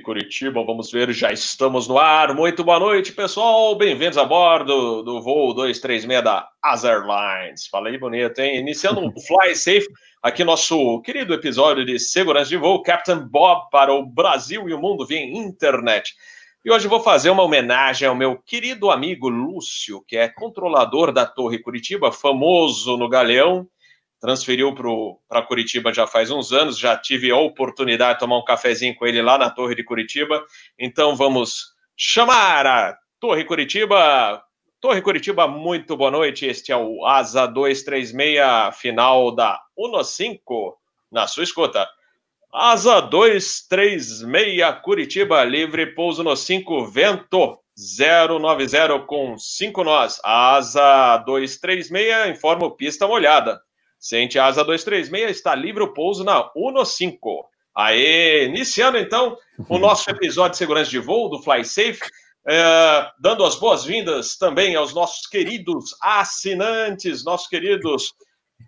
Curitiba. Vamos ver, já estamos no ar. Muito boa noite, pessoal. Bem-vindos a bordo do voo 236 da As Airlines. Falei bonito, hein? Iniciando o Fly Safe, aqui nosso querido episódio de segurança de voo, Captain Bob para o Brasil e o mundo via internet. E hoje vou fazer uma homenagem ao meu querido amigo Lúcio, que é controlador da Torre Curitiba, famoso no Galeão transferiu para Curitiba já faz uns anos, já tive a oportunidade de tomar um cafezinho com ele lá na Torre de Curitiba. Então vamos chamar a Torre Curitiba. Torre Curitiba, muito boa noite. Este é o Asa 236, final da Uno 5, na sua escuta. Asa 236 Curitiba, livre pouso no 5, vento 090 com 5 nós. Asa 236, informo pista molhada. Sente Asa 236, está livre o pouso na Uno 5. Aê, iniciando então o nosso episódio de segurança de voo do Fly Safe, é, dando as boas-vindas também aos nossos queridos assinantes, nossos queridos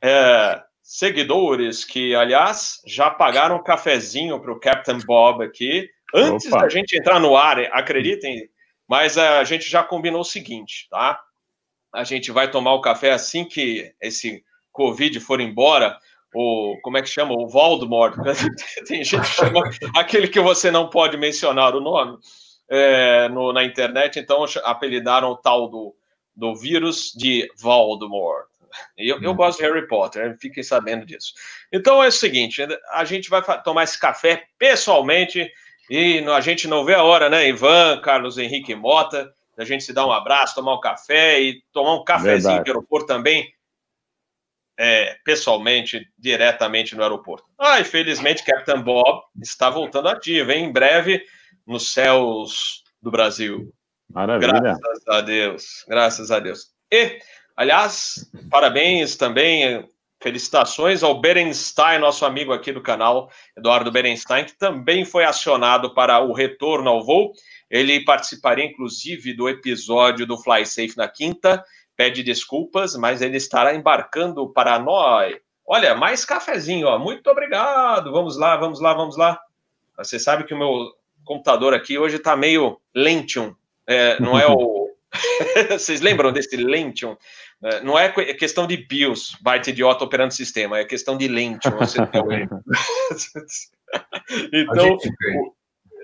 é, seguidores, que, aliás, já pagaram um cafezinho para o Captain Bob aqui, antes Opa. da gente entrar no ar, acreditem, mas a gente já combinou o seguinte, tá? A gente vai tomar o café assim que esse Covid for embora, o como é que chama? O Voldemort. Tem gente que chama aquele que você não pode mencionar o nome é, no, na internet, então apelidaram o tal do, do vírus de Voldemort. Eu, eu gosto de Harry Potter, fiquem sabendo disso. Então é o seguinte: a gente vai tomar esse café pessoalmente e a gente não vê a hora, né? Ivan, Carlos Henrique Mota, a gente se dar um abraço, tomar um café e tomar um cafezinho Verdade. no aeroporto também é, pessoalmente, diretamente no aeroporto. Ah, infelizmente, Captain Bob está voltando ativo, hein? em breve, nos céus do Brasil. Maravilha. Graças a Deus, graças a Deus. E, aliás, parabéns também, felicitações ao Berenstein, nosso amigo aqui do canal, Eduardo Berenstein, que também foi acionado para o retorno ao voo. Ele participaria, inclusive, do episódio do Fly Safe na quinta pede desculpas, mas ele estará embarcando para nós. Olha, mais cafezinho, ó. Muito obrigado. Vamos lá, vamos lá, vamos lá. Você sabe que o meu computador aqui hoje está meio Lentium. É, não é o. Vocês lembram desse Lentium? É, não é questão de BIOS, byte idiota operando sistema, é questão de Lentium. então, o,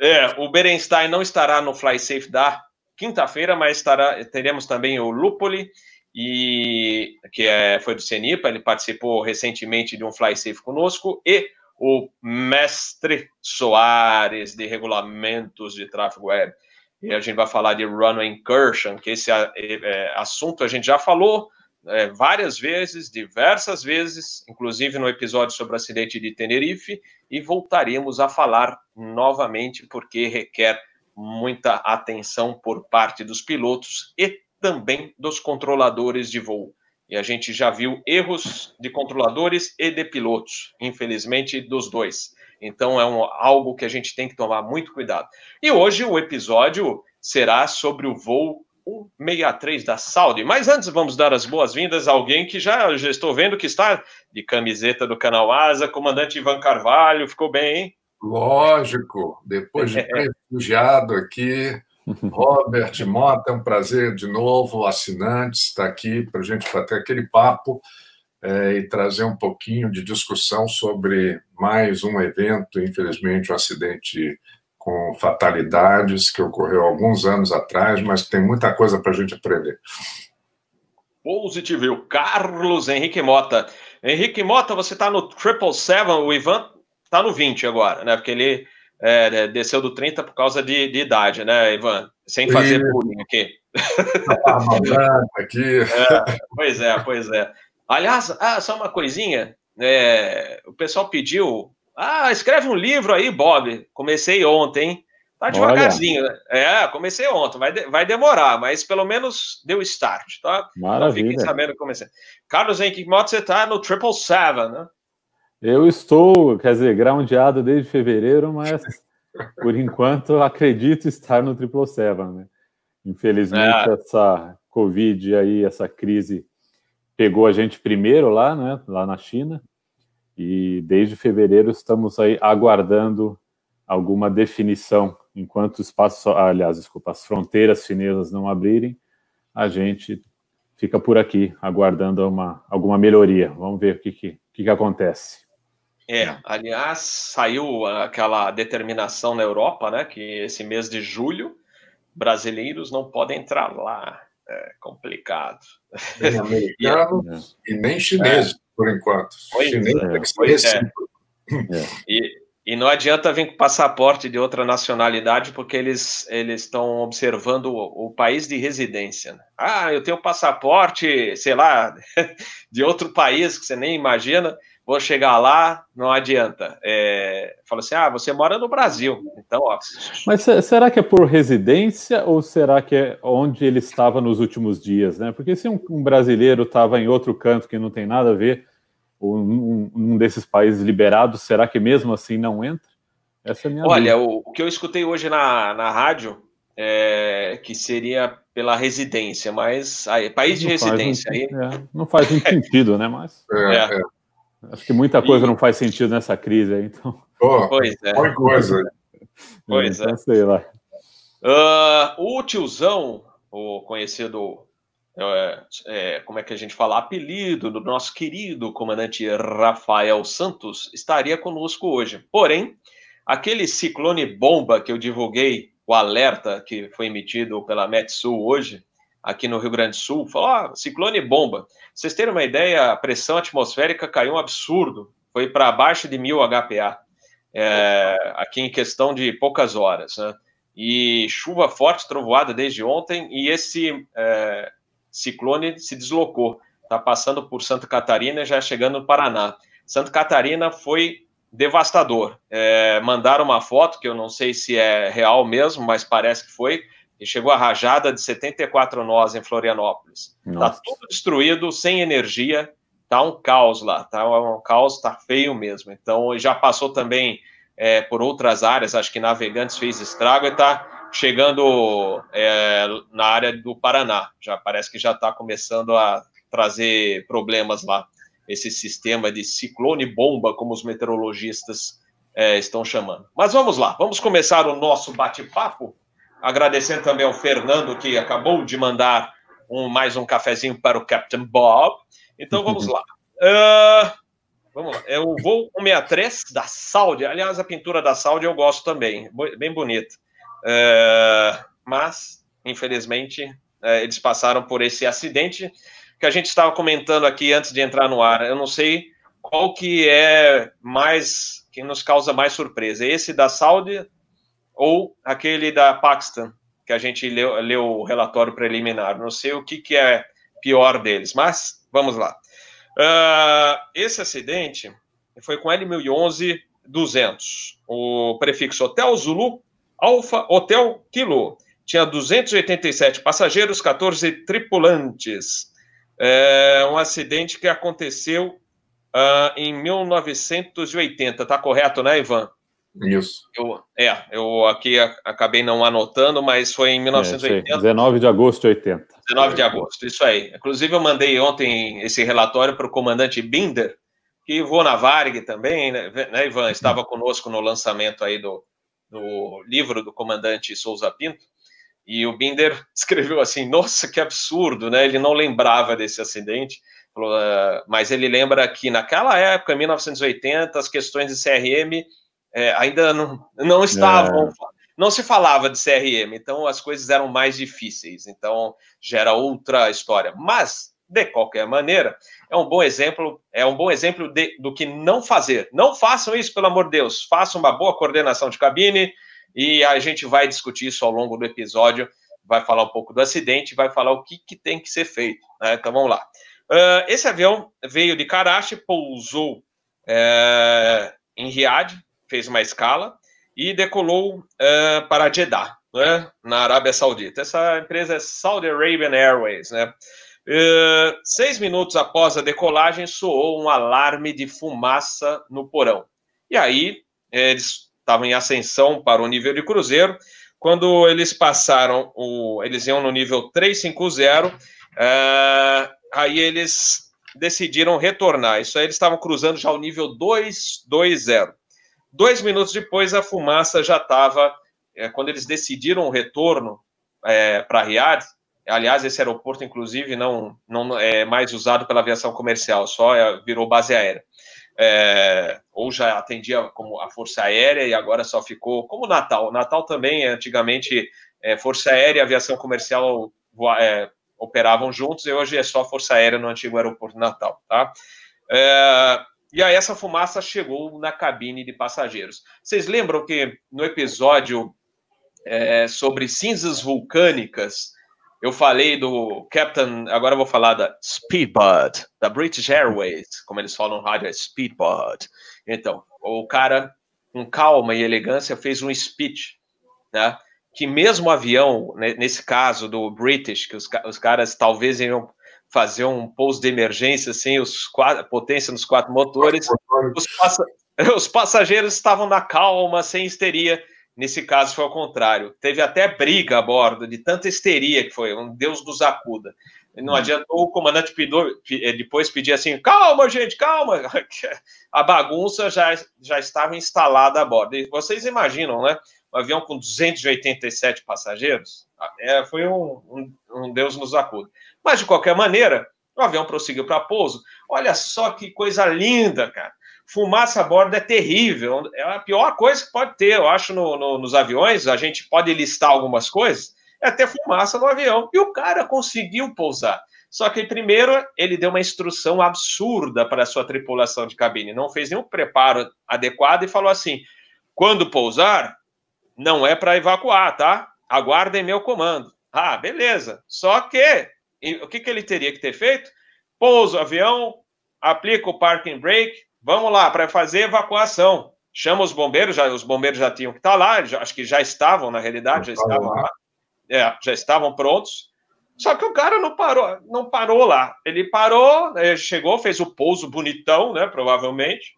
é, o Berenstein não estará no Fly Safe da quinta-feira, mas estará, teremos também o Lupoli, e, que é, foi do CENIPA, ele participou recentemente de um Fly Safe conosco, e o mestre Soares, de regulamentos de tráfego web. E a gente vai falar de Runway Incursion, que esse é, assunto a gente já falou é, várias vezes, diversas vezes, inclusive no episódio sobre o acidente de Tenerife, e voltaremos a falar novamente, porque requer muita atenção por parte dos pilotos e também dos controladores de voo. E a gente já viu erros de controladores e de pilotos, infelizmente dos dois. Então é um, algo que a gente tem que tomar muito cuidado. E hoje o episódio será sobre o voo 163 da Saudi. Mas antes vamos dar as boas-vindas a alguém que já, já estou vendo que está de camiseta do canal Asa, comandante Ivan Carvalho. Ficou bem, hein? Lógico, depois de refugiado aqui, Robert Mota, é um prazer de novo, assinante, estar aqui para a gente bater aquele papo é, e trazer um pouquinho de discussão sobre mais um evento, infelizmente, um acidente com fatalidades que ocorreu alguns anos atrás, mas tem muita coisa para a gente aprender. Positivo, Carlos Henrique Mota. Henrique Mota, você está no Triple Seven, o Ivan tá no 20 agora, né? Porque ele é, desceu do 30 por causa de, de idade, né, Ivan? Sem fazer e... bullying aqui. aqui. É, pois é, pois é. Aliás, ah, só uma coisinha. É, o pessoal pediu. Ah, escreve um livro aí, Bob. Comecei ontem, Tá devagarzinho, né? É, comecei ontem, vai, de, vai demorar, mas pelo menos deu start, tá? Maravilha. Então, fiquem sabendo que comecei. Carlos Henrique Moto, você tá no Triple Seven, né? Eu estou, quer dizer, groundeado desde fevereiro, mas por enquanto acredito estar no Triple Seven, né? Infelizmente, é. essa Covid aí, essa crise pegou a gente primeiro lá, né? Lá na China. E desde fevereiro estamos aí aguardando alguma definição enquanto o espaço, aliás, desculpa, as fronteiras chinesas não abrirem, a gente fica por aqui aguardando uma, alguma melhoria. Vamos ver o que, que, que acontece. É, aliás, saiu aquela determinação na Europa, né, que esse mês de julho brasileiros não podem entrar lá. É complicado. Nem americanos e, nem chineses, é. por enquanto. Pois, Chinês é. é. E, e não adianta vir com passaporte de outra nacionalidade, porque eles eles estão observando o, o, país de residência. Né? Ah, eu tenho passaporte, sei lá, de outro país que você nem imagina. Vou chegar lá, não adianta. É, fala assim, ah, você mora no Brasil, então, ó. Mas será que é por residência ou será que é onde ele estava nos últimos dias, né? Porque se um, um brasileiro estava em outro canto que não tem nada a ver um, um, desses países liberados, será que mesmo assim não entra? Essa é a minha Olha, o, o, que eu escutei hoje na, na rádio é que seria pela residência, mas aí, país de não residência. aí... É, não faz muito sentido, né? Mas é, é. Acho que muita coisa e... não faz sentido nessa crise aí, então. Oh, pois é. coisa. Pois então, é. Sei lá. Uh, o tiozão, o conhecido é, é, como é que a gente fala, apelido do nosso querido comandante Rafael Santos, estaria conosco hoje. Porém, aquele ciclone bomba que eu divulguei, o alerta que foi emitido pela Metsul hoje, aqui no Rio Grande do Sul, falou: ah, ciclone bomba. Vocês terem uma ideia, a pressão atmosférica caiu um absurdo, foi para abaixo de mil HPA, é, aqui em questão de poucas horas. Né? E chuva forte, trovoada desde ontem, e esse é, ciclone se deslocou, está passando por Santa Catarina e já chegando no Paraná. Santa Catarina foi devastador. É, mandaram uma foto, que eu não sei se é real mesmo, mas parece que foi, e chegou a rajada de 74 nós em Florianópolis. Está tudo destruído, sem energia, tá um caos lá, tá um caos, tá feio mesmo. Então, já passou também é, por outras áreas, acho que Navegantes fez estrago e está chegando é, na área do Paraná. Já parece que já está começando a trazer problemas lá. Esse sistema de ciclone bomba, como os meteorologistas é, estão chamando. Mas vamos lá, vamos começar o nosso bate-papo. Agradecendo também ao Fernando, que acabou de mandar um, mais um cafezinho para o Captain Bob. Então vamos lá. Uh, vamos lá. É o voo 163 da Saudi. Aliás, a pintura da Saudi eu gosto também, bem bonita. É, mas, infelizmente, é, eles passaram por esse acidente que a gente estava comentando aqui antes de entrar no ar. Eu não sei qual que é mais, que nos causa mais surpresa, esse da Saudi ou aquele da Paquistão, que a gente leu, leu o relatório preliminar. Não sei o que, que é pior deles, mas vamos lá. Uh, esse acidente foi com L1011 200, o prefixo Hotel Zulu Alfa Hotel Kilo. Tinha 287 passageiros, 14 tripulantes. É um acidente que aconteceu uh, em 1980. Tá correto, né, Ivan? Isso. Eu, é, eu aqui acabei não anotando, mas foi em 1980. É, 19 de agosto de 80. 19 de agosto, isso aí. Inclusive, eu mandei ontem esse relatório para o comandante Binder, que voou na Varg também, né, né Ivan? Estava conosco no lançamento aí do, no livro do comandante Souza Pinto, e o Binder escreveu assim: Nossa, que absurdo, né? Ele não lembrava desse acidente, uh, mas ele lembra que naquela época, em 1980, as questões de CRM é, ainda não, não estavam. É. Não se falava de CRM, então as coisas eram mais difíceis, então gera outra história. Mas, de qualquer maneira, é um bom exemplo, é um bom exemplo de, do que não fazer. Não façam isso, pelo amor de Deus. Façam uma boa coordenação de cabine e a gente vai discutir isso ao longo do episódio. Vai falar um pouco do acidente, vai falar o que, que tem que ser feito. Né? Então vamos lá. Uh, esse avião veio de Karachi, pousou uh, em Riad, fez uma escala e decolou uh, para Jeddah, né? na Arábia Saudita. Essa empresa é Saudi Arabian Airways, né? Uh, seis minutos após a decolagem, soou um alarme de fumaça no porão. E aí, eles estavam em ascensão para o nível de cruzeiro. Quando eles passaram, o, eles iam no nível 350, uh, eh, aí eles decidiram retornar. Isso aí eles estavam cruzando já o nível 220. Dois minutos depois, a fumaça já estava. É, quando eles decidiram o retorno é, para Riad, aliás, esse aeroporto, inclusive, não, não é mais usado pela aviação comercial, só é, virou base aérea. É, ou já atendia como a Força Aérea e agora só ficou como Natal. Natal também, antigamente, é, Força Aérea e aviação comercial é, operavam juntos e hoje é só Força Aérea no antigo aeroporto Natal, tá? E aí essa fumaça chegou na cabine de passageiros. Vocês lembram que no episódio é, sobre cinzas vulcânicas, eu falei do Captain, agora vou falar da Speedbird, da British Airways, como eles falam no rádio, é Speedbird. Então, o cara, com calma e elegância, fez um speech, né? Que mesmo o avião, né, nesse caso do British, que os, os caras talvez iam fazer um pouso de emergência sem os quatro, potência nos quatro motores. Os, passa, os, passageiros estavam na calma, sem histeria. Nesse caso foi ao contrário. Teve até briga a bordo, de tanta histeria que foi. Um Deus nos acuda. Não hum. adiantou o comandante pediu, eh, depois pedir assim: calma, gente, calma. A bagunça já, já estava instalada a bordo. E vocês imaginam, né? Um avião com 287 passageiros. É, foi um, um, um Deus nos acuda. Mas, de qualquer maneira, o avião prosseguiu para pouso. Olha só que coisa linda, cara. Fumaça a bordo é terrível. É a pior coisa que pode ter, eu acho, no, no, nos aviões. A gente pode listar algumas coisas. É ter fumaça no avião. E o cara conseguiu pousar. Só que primeiro ele deu uma instrução absurda para a sua tripulação de cabine. Não fez nenhum preparo adequado e falou assim: quando pousar, não é para evacuar, tá? Aguardem meu comando. Ah, beleza. Só que e o que, que ele teria que ter feito? Pousa o avião, aplica o parking brake, vamos lá para fazer evacuação. Chama os bombeiros, já, os bombeiros já tinham que estar tá lá, já, acho que já estavam, na realidade, já estavam lá. É, já estavam prontos. Só que o cara não parou, não parou lá. Ele parou, ele chegou, fez o pouso bonitão, né? Provavelmente.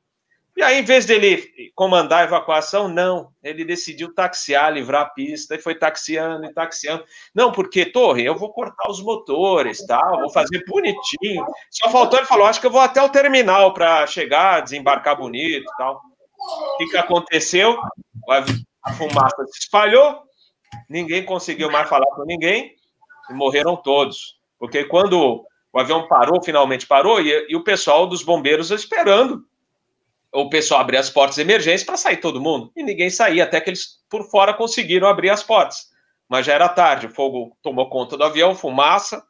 E aí, em vez dele comandar a evacuação, não, ele decidiu taxiar, livrar a pista, e foi taxiando e taxiando. Não, porque, Torre, eu vou cortar os motores, tá? vou fazer bonitinho. Só faltou, ele falou, acho que eu vou até o terminal para chegar, desembarcar bonito tal. O que, que aconteceu? A fumaça se espalhou, ninguém conseguiu mais falar com ninguém, e morreram todos. Porque quando o avião parou, finalmente parou, e, e o pessoal dos bombeiros esperando o pessoal abrir as portas de emergência para sair todo mundo. E ninguém saía, até que eles por fora conseguiram abrir as portas. Mas já era tarde, o fogo tomou conta do avião, fumaça,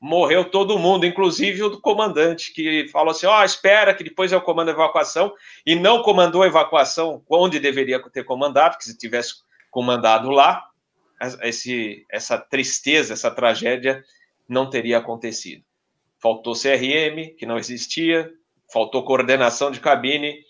morreu todo mundo, inclusive o comandante, que falou assim: ó, oh, espera que depois eu comando a evacuação, e não comandou a evacuação onde deveria ter comandado, porque se tivesse comandado lá, esse, essa tristeza, essa tragédia não teria acontecido. Faltou CRM, que não existia, faltou coordenação de cabine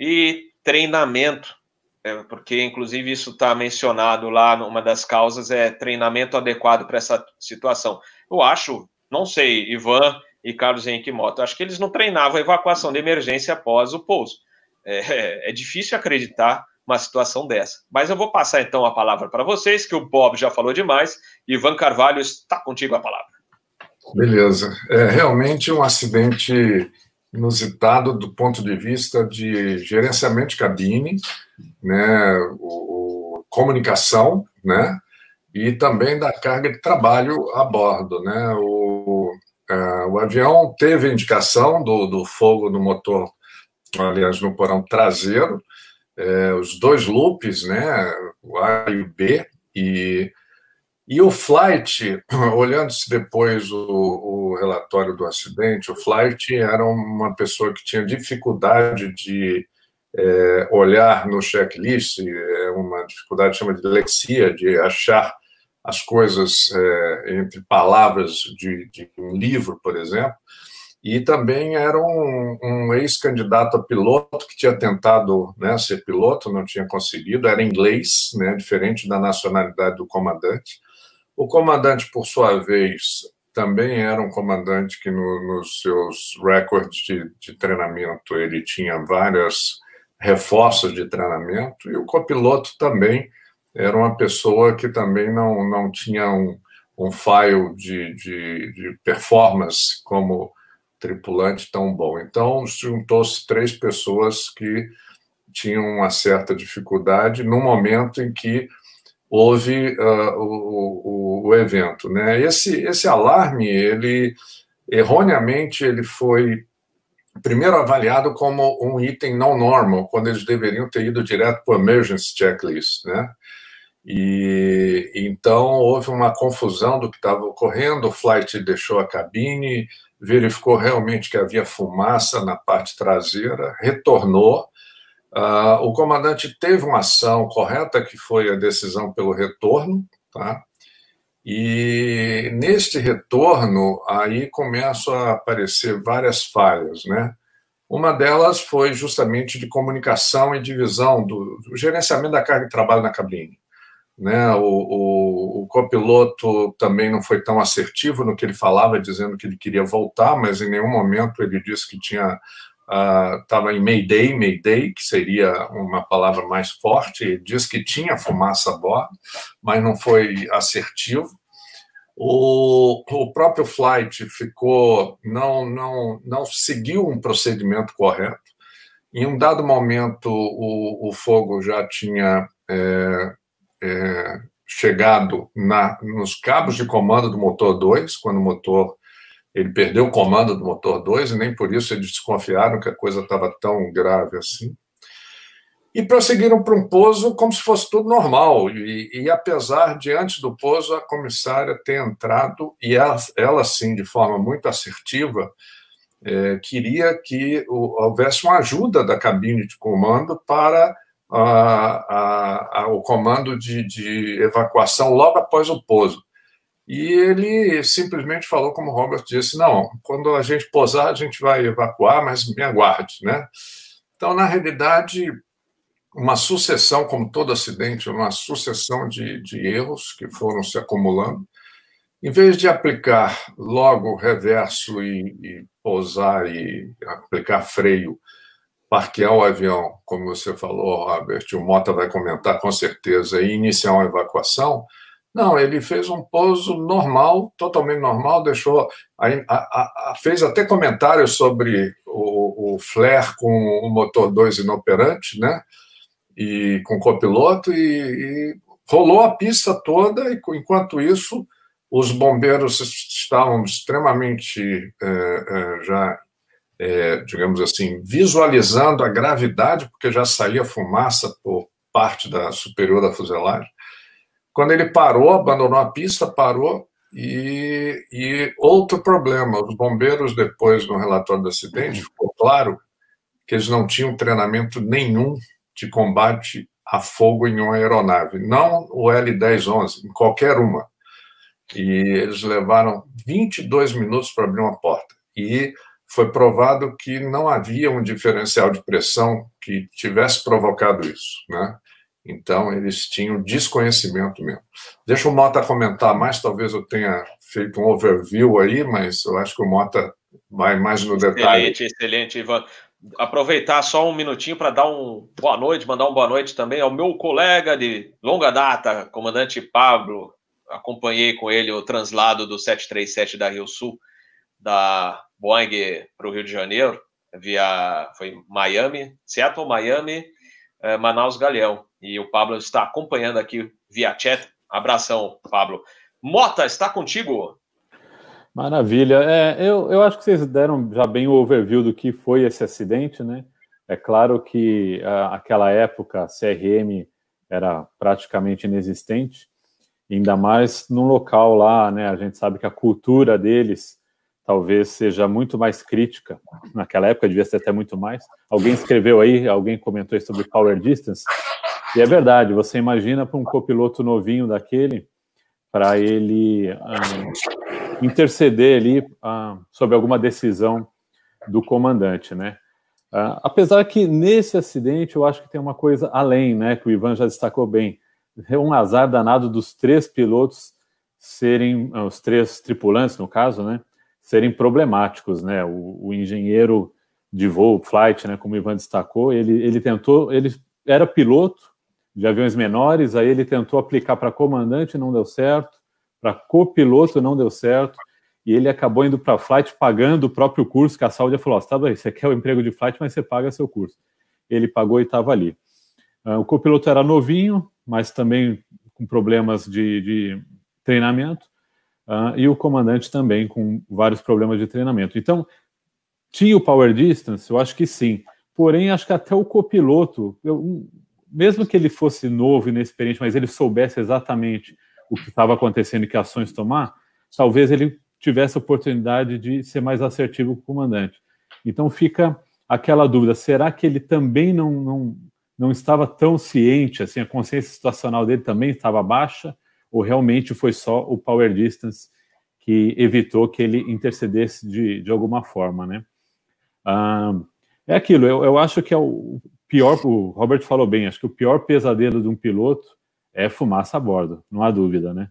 e treinamento, é, porque inclusive isso está mencionado lá numa das causas, é treinamento adequado para essa situação. Eu acho, não sei, Ivan e Carlos Henrique Mota, acho que eles não treinavam a evacuação de emergência após o pouso. É, é difícil acreditar uma situação dessa. Mas eu vou passar então a palavra para vocês, que o Bob já falou demais. Ivan Carvalho, está contigo a palavra. Beleza. É realmente um acidente inusitado do ponto de vista de gerenciamento de cabine, né, o, o, comunicação, né, e também da carga de trabalho a bordo, né. O, uh, o avião teve a indicação do, do fogo no motor, aliás, no porão traseiro, é, os dois loops, né, o A e o B, e e o Flight, olhando-se depois o, o, relatório do acidente, o Flight era uma pessoa que tinha dificuldade de é, olhar no checklist, é uma dificuldade chama de lexia, de achar as coisas é, entre palavras de, de, um livro, por exemplo, e também era um, um ex-candidato a piloto que tinha tentado né, ser piloto, não tinha conseguido, era inglês, né, diferente da nacionalidade do comandante, o comandante, por sua vez, também era um comandante que no, nos seus recordes de, de, treinamento ele tinha várias reforços de treinamento e o copiloto também era uma pessoa que também não, não tinha um, um file de, de, de performance como tripulante tão bom. Então, juntou-se três pessoas que tinham uma certa dificuldade no momento em que houve uh, o, o, o, evento. Né? Esse, esse alarme, ele erroneamente, ele foi primeiro avaliado como um item não normal, quando eles deveriam ter ido direto para o emergency checklist, né? E então houve uma confusão do que estava ocorrendo. O flight deixou a cabine, verificou realmente que havia fumaça na parte traseira, retornou. Uh, o comandante teve uma ação correta, que foi a decisão pelo retorno, tá? E neste retorno, aí começam a aparecer várias falhas, né? Uma delas foi justamente de comunicação e divisão do, do gerenciamento da carga de trabalho na cabine. Né? O, o, o, copiloto também não foi tão assertivo no que ele falava, dizendo que ele queria voltar, mas em nenhum momento ele disse que tinha estava uh, em Mayday, Mayday, que seria uma palavra mais forte, disse que tinha fumaça a bordo, mas não foi assertivo. O, o próprio flight ficou, não, não, não seguiu um procedimento correto. Em um dado momento, o, o fogo já tinha é, é, chegado na, nos cabos de comando do motor 2, quando o motor ele perdeu o comando do motor 2 e nem por isso eles desconfiaram que a coisa estava tão grave assim e prosseguiram para um pouso como se fosse tudo normal. E, e, apesar de, antes do pouso, a comissária ter entrado, e ela, ela sim, de forma muito assertiva, é, queria que houvesse uma ajuda da cabine de comando para a, a, a, o comando de, de evacuação logo após o pouso. E ele simplesmente falou, como o Robert disse, não, quando a gente pousar, a gente vai evacuar, mas me aguarde, né? Então, na realidade, uma sucessão, como todo acidente, uma sucessão de, de erros que foram se acumulando. Em vez de aplicar logo reverso e, e pousar e aplicar freio, parquear o avião, como você falou, Robert, o Mota vai comentar com certeza, e iniciar uma evacuação, não, ele fez um pouso normal, totalmente normal, deixou, a, a, a, fez até comentários sobre o, o flare com o motor 2 inoperante, né? e com copiloto e, e rolou a pista toda e enquanto isso os bombeiros estavam extremamente é, é, já é, digamos assim visualizando a gravidade porque já saía fumaça por parte da superior da fuselagem quando ele parou abandonou a pista parou e, e outro problema os bombeiros depois no relatório do acidente ficou claro que eles não tinham treinamento nenhum de combate a fogo em uma aeronave, não o L-1011, em qualquer uma. E eles levaram 22 minutos para abrir uma porta. E foi provado que não havia um diferencial de pressão que tivesse provocado isso, né? Então, eles tinham desconhecimento mesmo. Deixa o Mota comentar mais, talvez eu tenha feito um overview aí, mas eu acho que o Mota vai mais no detalhe. Excelente, excelente, Ivan aproveitar só um minutinho para dar um boa noite, mandar um boa noite também ao meu colega de longa data, comandante Pablo. Acompanhei com ele o translado do 737 da Rio Sul, da Boeing para o Rio de Janeiro, via foi Miami, Seattle, Miami, eh, Manaus, Galeão. E o Pablo está acompanhando aqui via chat. Abração, Pablo. Mota, está contigo. Maravilha. É, eu, eu acho que vocês deram já bem o overview do que foi esse acidente, né? É claro que a, aquela época a CRM era praticamente inexistente, ainda mais num local lá, né? A gente sabe que a cultura deles talvez seja muito mais crítica. Naquela época devia ser até muito mais. Alguém escreveu aí, alguém comentou sobre power distance. E é verdade, você imagina para um copiloto novinho daquele, para ele um, interceder ali ah, sobre alguma decisão do comandante, né? Ah, apesar que nesse acidente eu acho que tem uma coisa além, né? Que o Ivan já destacou bem. É um azar danado dos três pilotos serem, ah, os três tripulantes, no caso, né? Serem problemáticos, né? O, o engenheiro de voo, flight, né? Como o Ivan destacou, ele, ele tentou, ele era piloto de aviões menores, aí ele tentou aplicar para comandante, não deu certo para copiloto não deu certo, e ele acabou indo para flight pagando o próprio curso, que a Saúde falou, oh, tá bem, você quer o emprego de flight, mas você paga seu curso. ele pagou e estava ali. Uh, o copiloto era novinho, mas também com problemas de, de treinamento, uh, e o comandante também com vários problemas de treinamento. Então, tinha o power distance? Eu acho que sim. Porém, acho que até o copiloto, eu, mesmo que ele fosse novo e inexperiente, mas ele soubesse exatamente o que estava acontecendo e que ações tomar, talvez ele tivesse a oportunidade de ser mais assertivo com o comandante. Então fica aquela dúvida: será que ele também não, não, não estava tão ciente, assim, a consciência situacional dele também estava baixa, ou realmente foi só o power distance que evitou que ele intercedesse de, de alguma forma, né? Ah, é aquilo, eu, eu acho que é o pior, o Robert falou bem, acho que o pior pesadelo de um piloto é fumaça a bordo, não há dúvida, né?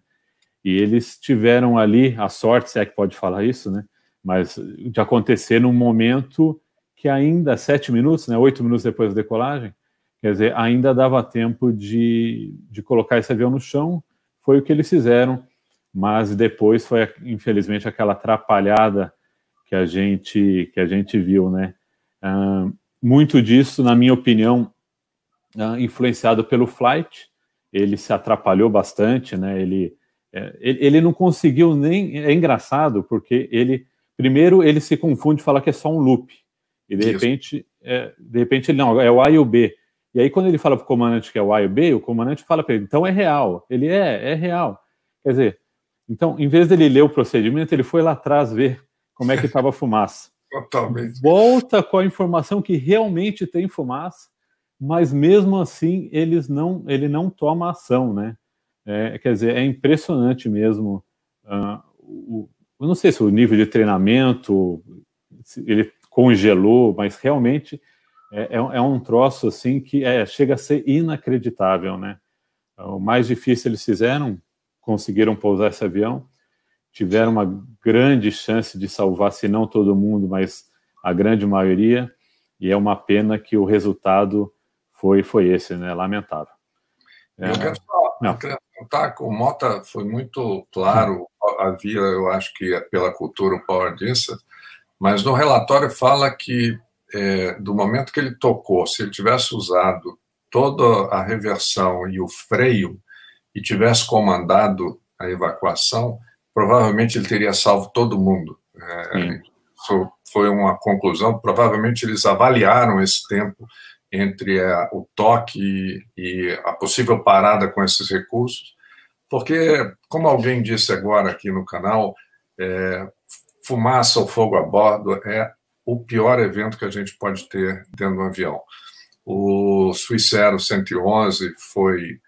E eles tiveram ali a sorte, se é que pode falar isso, né? Mas de acontecer num momento que ainda sete minutos, né? Oito minutos depois da decolagem, quer dizer, ainda dava tempo de, de colocar esse avião no chão. Foi o que eles fizeram, mas depois foi, infelizmente, aquela atrapalhada que a gente que a gente viu, né? Uh, muito disso, na minha opinião, uh, influenciado pelo flight. Ele se atrapalhou bastante, né? Ele é, ele, ele, não conseguiu nem. É engraçado, porque ele. Primeiro, ele se confunde e fala que é só um loop. E de Isso. repente, é, de repente, ele não, é o A e o B. E aí, quando ele fala para o comandante que é o A e o B, o comandante fala para ele, então é real. Ele é, é real. Quer dizer, então, em vez dele ler o procedimento, ele foi lá atrás ver como é que estava a fumaça. Totalmente. Volta com a informação que realmente tem fumaça, mas mesmo assim eles não, ele não toma ação, né? É, quer dizer, é impressionante mesmo. Uh, o, eu não sei se o nível de treinamento ele congelou, mas realmente é, é, é um troço assim que é, chega a ser inacreditável, né? O mais difícil eles fizeram, conseguiram pousar esse avião, tiveram uma grande chance de salvar, se não todo mundo, mas a grande maioria, e é uma pena que o resultado foi, foi esse, né? Lamentável. É, eu quero só acrescentar que o Mota foi muito claro, havia, eu acho que é pela cultura o Power Distance, mas no relatório fala que é, do momento que ele tocou, se ele tivesse usado toda a reversão e o freio e tivesse comandado a evacuação, provavelmente ele teria salvo todo mundo. É, foi uma conclusão. Provavelmente eles avaliaram esse tempo entre a, o toque e, e a possível parada com esses recursos, porque, como alguém disse agora aqui no canal, é, fumaça ou fogo a bordo é o pior evento que a gente pode ter dentro do avião. O Suicero 111 foi,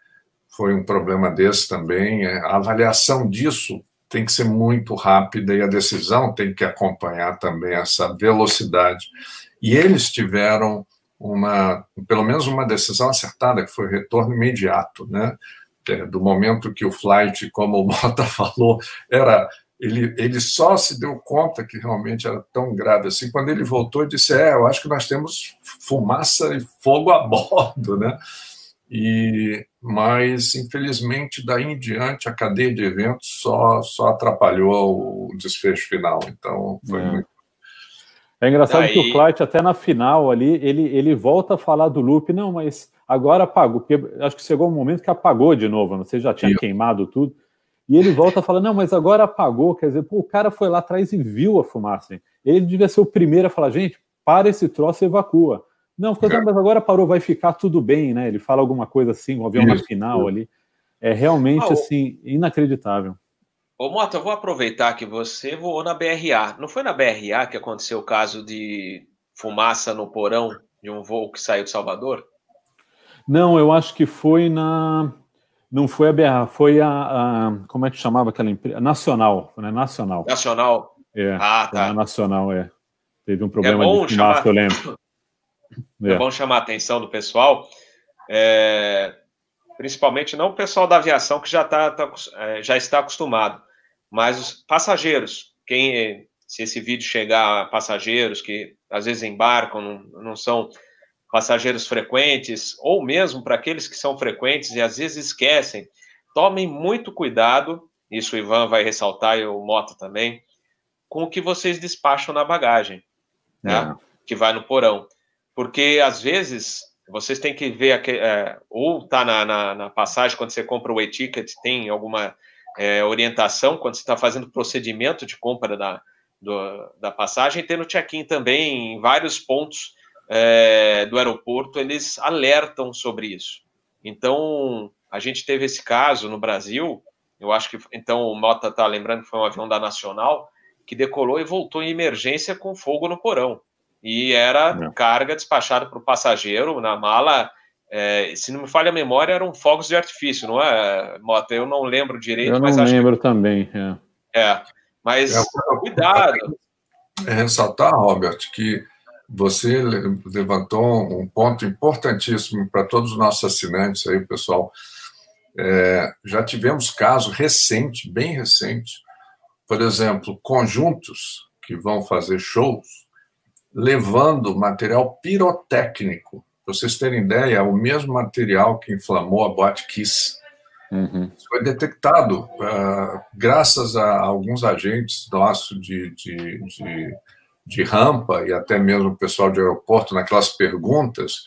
foi um problema desse também. É, a avaliação disso tem que ser muito rápida e a decisão tem que acompanhar também essa velocidade. E eles tiveram uma, pelo menos uma decisão acertada, que foi retorno imediato, né? É, do momento que o flight, como o Mota falou, era ele, ele só se deu conta que realmente era tão grave assim quando ele voltou e disse: É, eu acho que nós temos fumaça e fogo a bordo, né? E, mas, infelizmente, daí em diante, a cadeia de eventos só, só atrapalhou o desfecho final. Então, foi é. muito é engraçado Daí... que o Flight, até na final ali, ele, ele volta a falar do loop, não, mas agora apagou, porque acho que chegou um momento que apagou de novo, não sei, já tinha queimado tudo, e ele volta a falar, não, mas agora apagou, quer dizer, pô, o cara foi lá atrás e viu a fumaça. Ele devia ser o primeiro a falar, gente, para esse troço e evacua. Não, ficou, mas agora parou, vai ficar tudo bem, né? Ele fala alguma coisa assim, o avião na final ali. É realmente, ah, assim, inacreditável. Ô, Mota, eu vou aproveitar que você voou na BRA. Não foi na BRA que aconteceu o caso de fumaça no porão de um voo que saiu de Salvador? Não, eu acho que foi na. Não foi a BRA, foi a. a como é que chamava aquela empresa? Nacional, né? Nacional. Nacional. É. Ah, tá. Nacional, é. Teve um problema é de fumaça, chamar... eu lembro. É. é bom chamar a atenção do pessoal. É, principalmente não o pessoal da aviação que já, tá, tá, é, já está acostumado, mas os passageiros, quem se esse vídeo chegar a passageiros que às vezes embarcam, não, não são passageiros frequentes, ou mesmo para aqueles que são frequentes e às vezes esquecem, tomem muito cuidado, isso o Ivan vai ressaltar e o Mota também, com o que vocês despacham na bagagem, né? É. que vai no porão. Porque às vezes vocês têm que ver, é, ou tá na, na, na, passagem, quando você compra o e-ticket, tem alguma é, orientação, quando você está fazendo procedimento de compra da, do, da passagem, tem no check-in também, em vários pontos é, do aeroporto, eles alertam sobre isso. Então, a gente teve esse caso no Brasil, eu acho que, então, o Mota está lembrando que foi um avião da Nacional, que decolou e voltou em emergência com fogo no porão. E era é. carga despachada para o passageiro na mala. É, se não me falha a memória, eram fogos de artifício, não é, Mota? Eu não lembro direito. Eu não lembro que... também. É, é mas é, cuidado. É ressaltar, Robert, que você levantou um ponto importantíssimo para todos os nossos assinantes aí, pessoal. É, já tivemos casos recentes, bem recentes, por exemplo, conjuntos que vão fazer shows levando material pirotécnico. Para vocês terem ideia, o mesmo material que inflamou a boate Kiss. Uhum. Foi detectado uh, graças a alguns agentes nossos de, de, de, de, rampa e até mesmo o pessoal de aeroporto, naquelas perguntas,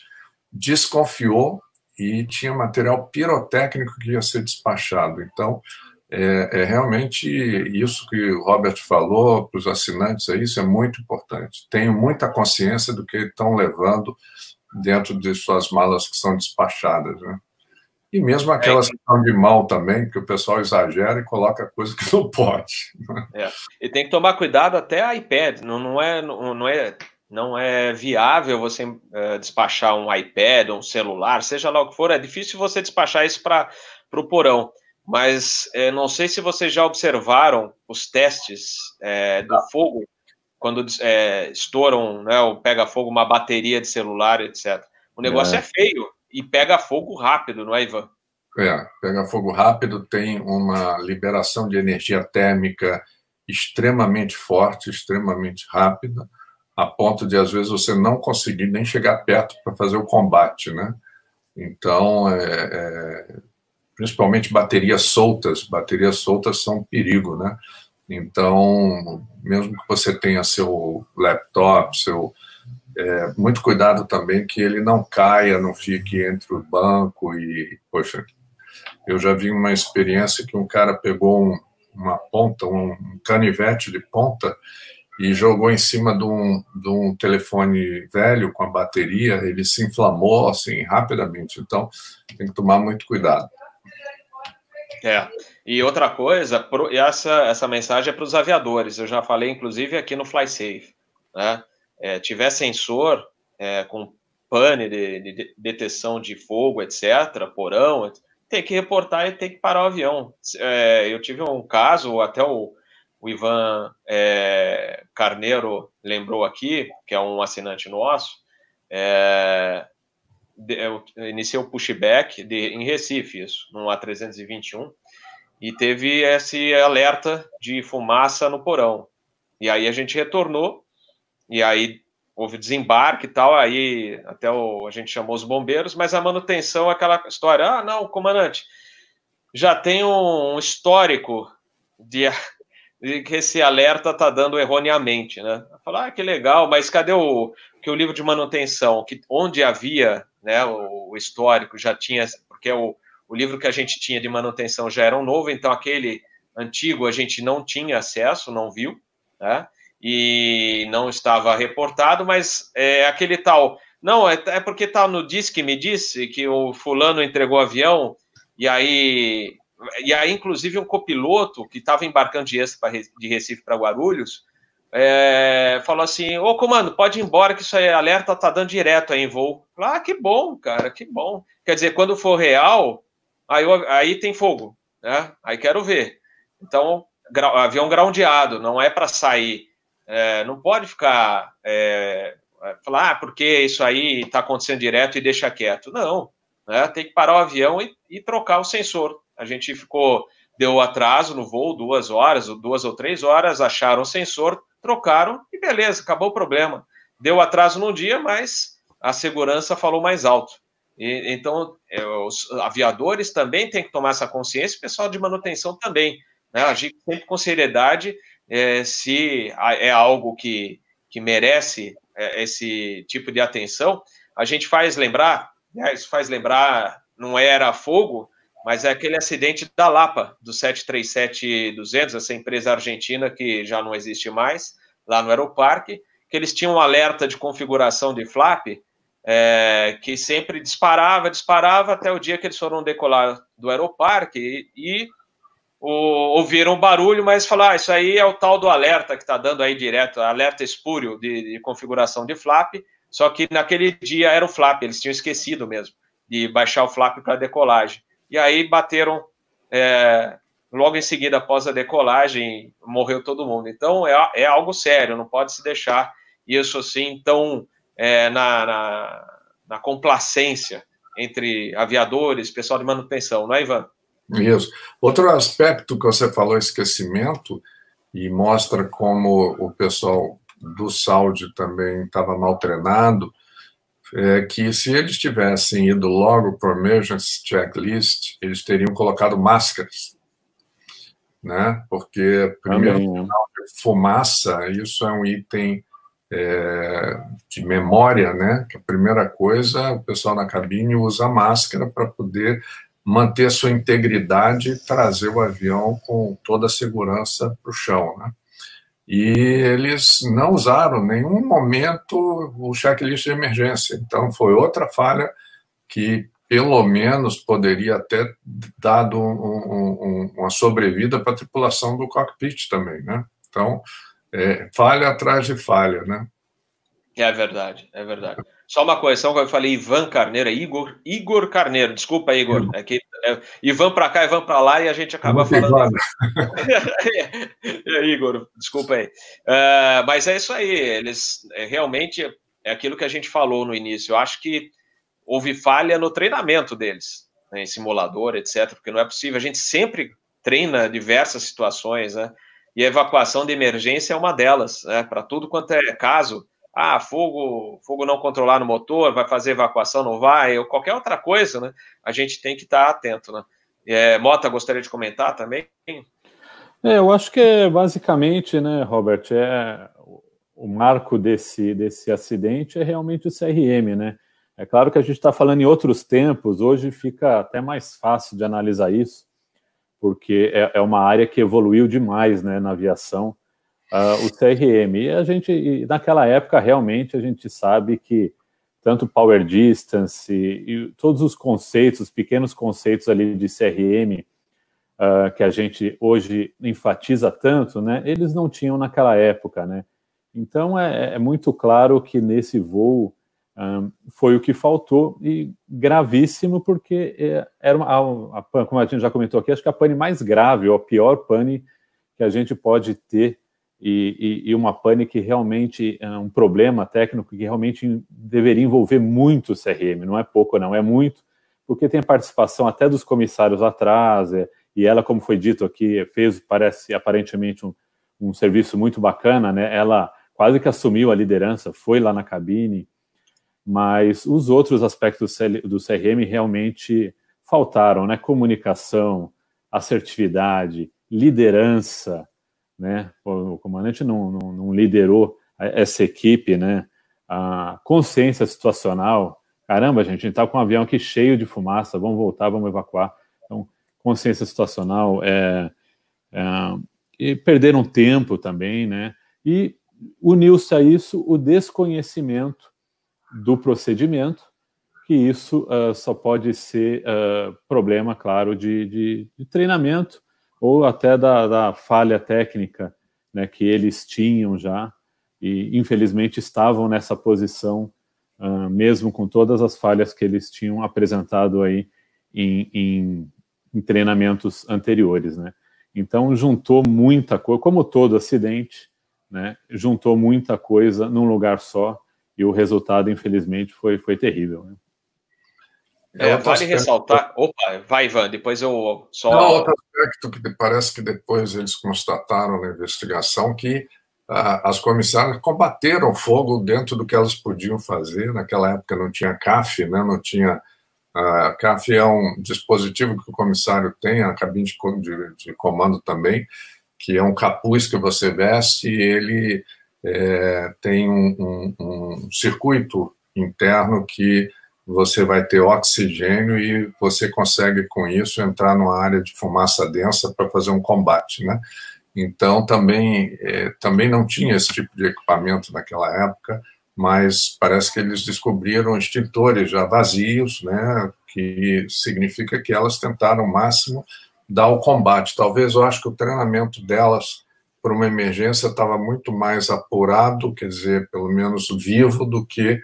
desconfiou e tinha material pirotécnico que ia ser despachado. Então, é, é, realmente isso que o Robert falou para os assinantes, é isso é muito importante. Tenho muita consciência do que estão levando dentro de suas malas que são despachadas, né? E mesmo aquelas é. que estão de mão também, que o pessoal exagera e coloca coisa que não pode. É. E tem que tomar cuidado até iPad, não, não, é, não, é não é viável você uh, despachar um iPad, um celular, seja lá o que for, é difícil você despachar isso para o porão mas é, não sei se vocês já observaram os testes é, do fogo quando é, estouram, né, ou pega fogo uma bateria de celular, etc. O negócio é. é, feio e pega fogo rápido, não é, Ivan? É, pega fogo rápido, tem uma liberação de energia térmica extremamente forte, extremamente rápida, a ponto de às vezes você não conseguir nem chegar perto para fazer o combate, né? Então, é, é principalmente baterias soltas. Baterias soltas são um perigo, né? Então, mesmo que você tenha seu laptop, seu é, muito cuidado também que ele não caia, não fique entre o banco e, poxa, eu já vi uma experiência que um cara pegou um, uma ponta, um canivete de ponta e jogou em cima de um, de um telefone velho com a bateria, ele se inflamou assim rapidamente. Então, tem que tomar muito cuidado. É. E outra coisa, pro, essa, essa mensagem é para os aviadores. Eu já falei, inclusive, aqui no FlySafe. Né? É, tiver sensor é, com pane de, de, detecção de fogo, etc., porão, tem que reportar e tem que parar o avião. É, eu tive um caso, até o, o Ivan é, Carneiro lembrou aqui, que é um assinante nosso, é, eu iniciei o pushback de, em Recife, isso, no A321, e teve esse alerta de fumaça no porão. E aí a gente retornou, e aí houve desembarque e tal, aí até o, a gente chamou os bombeiros, mas a manutenção, aquela história, ah, não, comandante, já tem um histórico de que esse alerta está dando erroneamente, né? Falar, ah, que legal, mas cadê o, que o livro de manutenção, que onde havia né, o, o histórico já tinha, porque o, o livro que a gente tinha de manutenção já era um novo, então aquele antigo a gente não tinha acesso, não viu, né, e não estava reportado, mas é aquele tal, não, é, é porque tá no Disque me disse que o fulano entregou o avião, e aí, e aí inclusive um copiloto que estava embarcando de, de Recife para Guarulhos, é, falou assim: Ô comando, pode ir embora, que isso aí, alerta tá dando direto aí em voo. Ah, que bom, cara, que bom. Quer dizer, quando for real, aí, aí tem fogo, né? Aí quero ver. Então, avião groundeado, não é para sair. É, não pode ficar. É, falar, ah, porque isso aí está acontecendo direto e deixa quieto. Não, né? tem que parar o avião e, e trocar o sensor. A gente ficou, deu atraso no voo, duas horas, duas ou três horas, acharam o sensor, trocaram e beleza, acabou o problema. Deu atraso no dia, mas a segurança falou mais alto. E, então, é, os aviadores também têm que tomar essa consciência, o pessoal de manutenção também. Né? Agir sempre com seriedade, é, se é algo que, que merece é, esse tipo de atenção, a gente faz lembrar, né, isso faz lembrar, não era fogo, mas é aquele acidente da Lapa, do 737-200, essa empresa argentina que já não existe mais, lá no Aeroparque, que eles tinham um alerta de configuração de flap é, que sempre disparava, disparava, até o dia que eles foram decolar do Aeroparque e, e o, ouviram um barulho, mas falaram, ah, isso aí é o tal do alerta que está dando aí direto, alerta espúrio de, de configuração de flap, só que naquele dia era o flap, eles tinham esquecido mesmo de baixar o flap para decolagem e aí bateram é, logo em seguida, após a decolagem, morreu todo mundo. Então é, é algo sério, não pode se deixar isso assim tão é, na, na, na, complacência entre aviadores, pessoal de manutenção, não é, Ivan? Isso. Outro aspecto que você falou, esquecimento, e mostra como o pessoal do Saudi também estava mal treinado, é que se eles tivessem ido logo para o emergency checklist, eles teriam colocado máscaras, né? Porque primeiro fumaça, isso é um item é, de memória, né? Que a primeira coisa, o pessoal na cabine usa máscara para poder manter a sua integridade e trazer o avião com toda a segurança para o chão, né? E eles não usaram em nenhum momento o checklist de emergência. Então, foi outra falha que, pelo menos, poderia ter dado um, um, uma sobrevida para a tripulação do cockpit também, né? Então, é, falha atrás de falha, né? É verdade, é verdade. Só uma correção, eu falei Ivan Carneiro, é Igor, Igor Carneiro, desculpa, Igor. É que é, Ivan para cá, Ivan para lá, e a gente acaba falando. é, Igor, desculpa aí. Uh, mas é isso aí, eles é, realmente é aquilo que a gente falou no início. Eu acho que houve falha no treinamento deles, né, em simulador, etc., porque não é possível. A gente sempre treina diversas situações, né? E a evacuação de emergência é uma delas, né? Para tudo quanto é caso ah, fogo, fogo não controlar no motor, vai fazer evacuação, não vai, ou qualquer outra coisa, né? A gente tem que estar atento, né? É, Mota, gostaria de comentar também? É, eu acho que é basicamente, né, Robert, é o marco desse, desse acidente é realmente o CRM, né? É claro que a gente está falando em outros tempos, hoje fica até mais fácil de analisar isso, porque é, é uma área que evoluiu demais né, na aviação uh, o CRM. E a gente, e naquela época, realmente, a gente sabe que tanto Power Distance e, e todos os conceitos, os pequenos conceitos ali de CRM, uh, ah, que a gente hoje enfatiza tanto, né, eles não tinham naquela época, né? Então, é, é muito claro que nesse voo um, ah, foi o que faltou e gravíssimo, porque é, era uma, a, como a gente já comentou aqui, acho que a pane mais grave, ou a pior pane que a gente pode ter e, e, e, uma pane que realmente é um problema técnico que realmente deveria envolver muito o CRM, não é pouco, não, é muito, porque tem a participação até dos comissários atrás, é, e ela, como foi dito aqui, fez, parece, aparentemente um, um serviço muito bacana, né? Ela quase que assumiu a liderança, foi lá na cabine, mas os outros aspectos do CRM realmente faltaram, né? Comunicação, assertividade, liderança, né? O comandante não, não, não liderou essa equipe, né? A consciência situacional. Caramba, gente, a gente está com um avião aqui cheio de fumaça, vamos voltar, vamos evacuar. Então, consciência situacional é, é e perderam tempo também, né? E uniu-se a isso o desconhecimento do procedimento, que isso uh, só pode ser uh, problema, claro, de, de, de treinamento ou até da, da falha técnica né, que eles tinham já e infelizmente estavam nessa posição uh, mesmo com todas as falhas que eles tinham apresentado aí em, em, em treinamentos anteriores, né? Então juntou muita coisa, como todo acidente, né? Juntou muita coisa num lugar só e o resultado infelizmente foi foi terrível. Né? É, é vale aspecto... ressaltar. Opa, vai, Ivan, depois eu só. Não, outro aspecto que parece que depois eles constataram na investigação que ah, as comissárias combateram fogo dentro do que elas podiam fazer. Naquela época não tinha CAF, né? não tinha. A ah, CAF é um dispositivo que o comissário tem, a cabine de, de, de comando também, que é um capuz que você veste e ele é, tem um, um, um circuito interno que você vai ter oxigênio e você consegue, com isso, entrar numa área de fumaça densa para fazer um combate, né? Então, também, é, também não tinha esse tipo de equipamento naquela época, mas parece que eles descobriram extintores já vazios, né? Que significa que elas tentaram o máximo dar o combate. Talvez eu acho que o treinamento delas para uma emergência estava muito mais apurado, quer dizer, pelo menos vivo, do que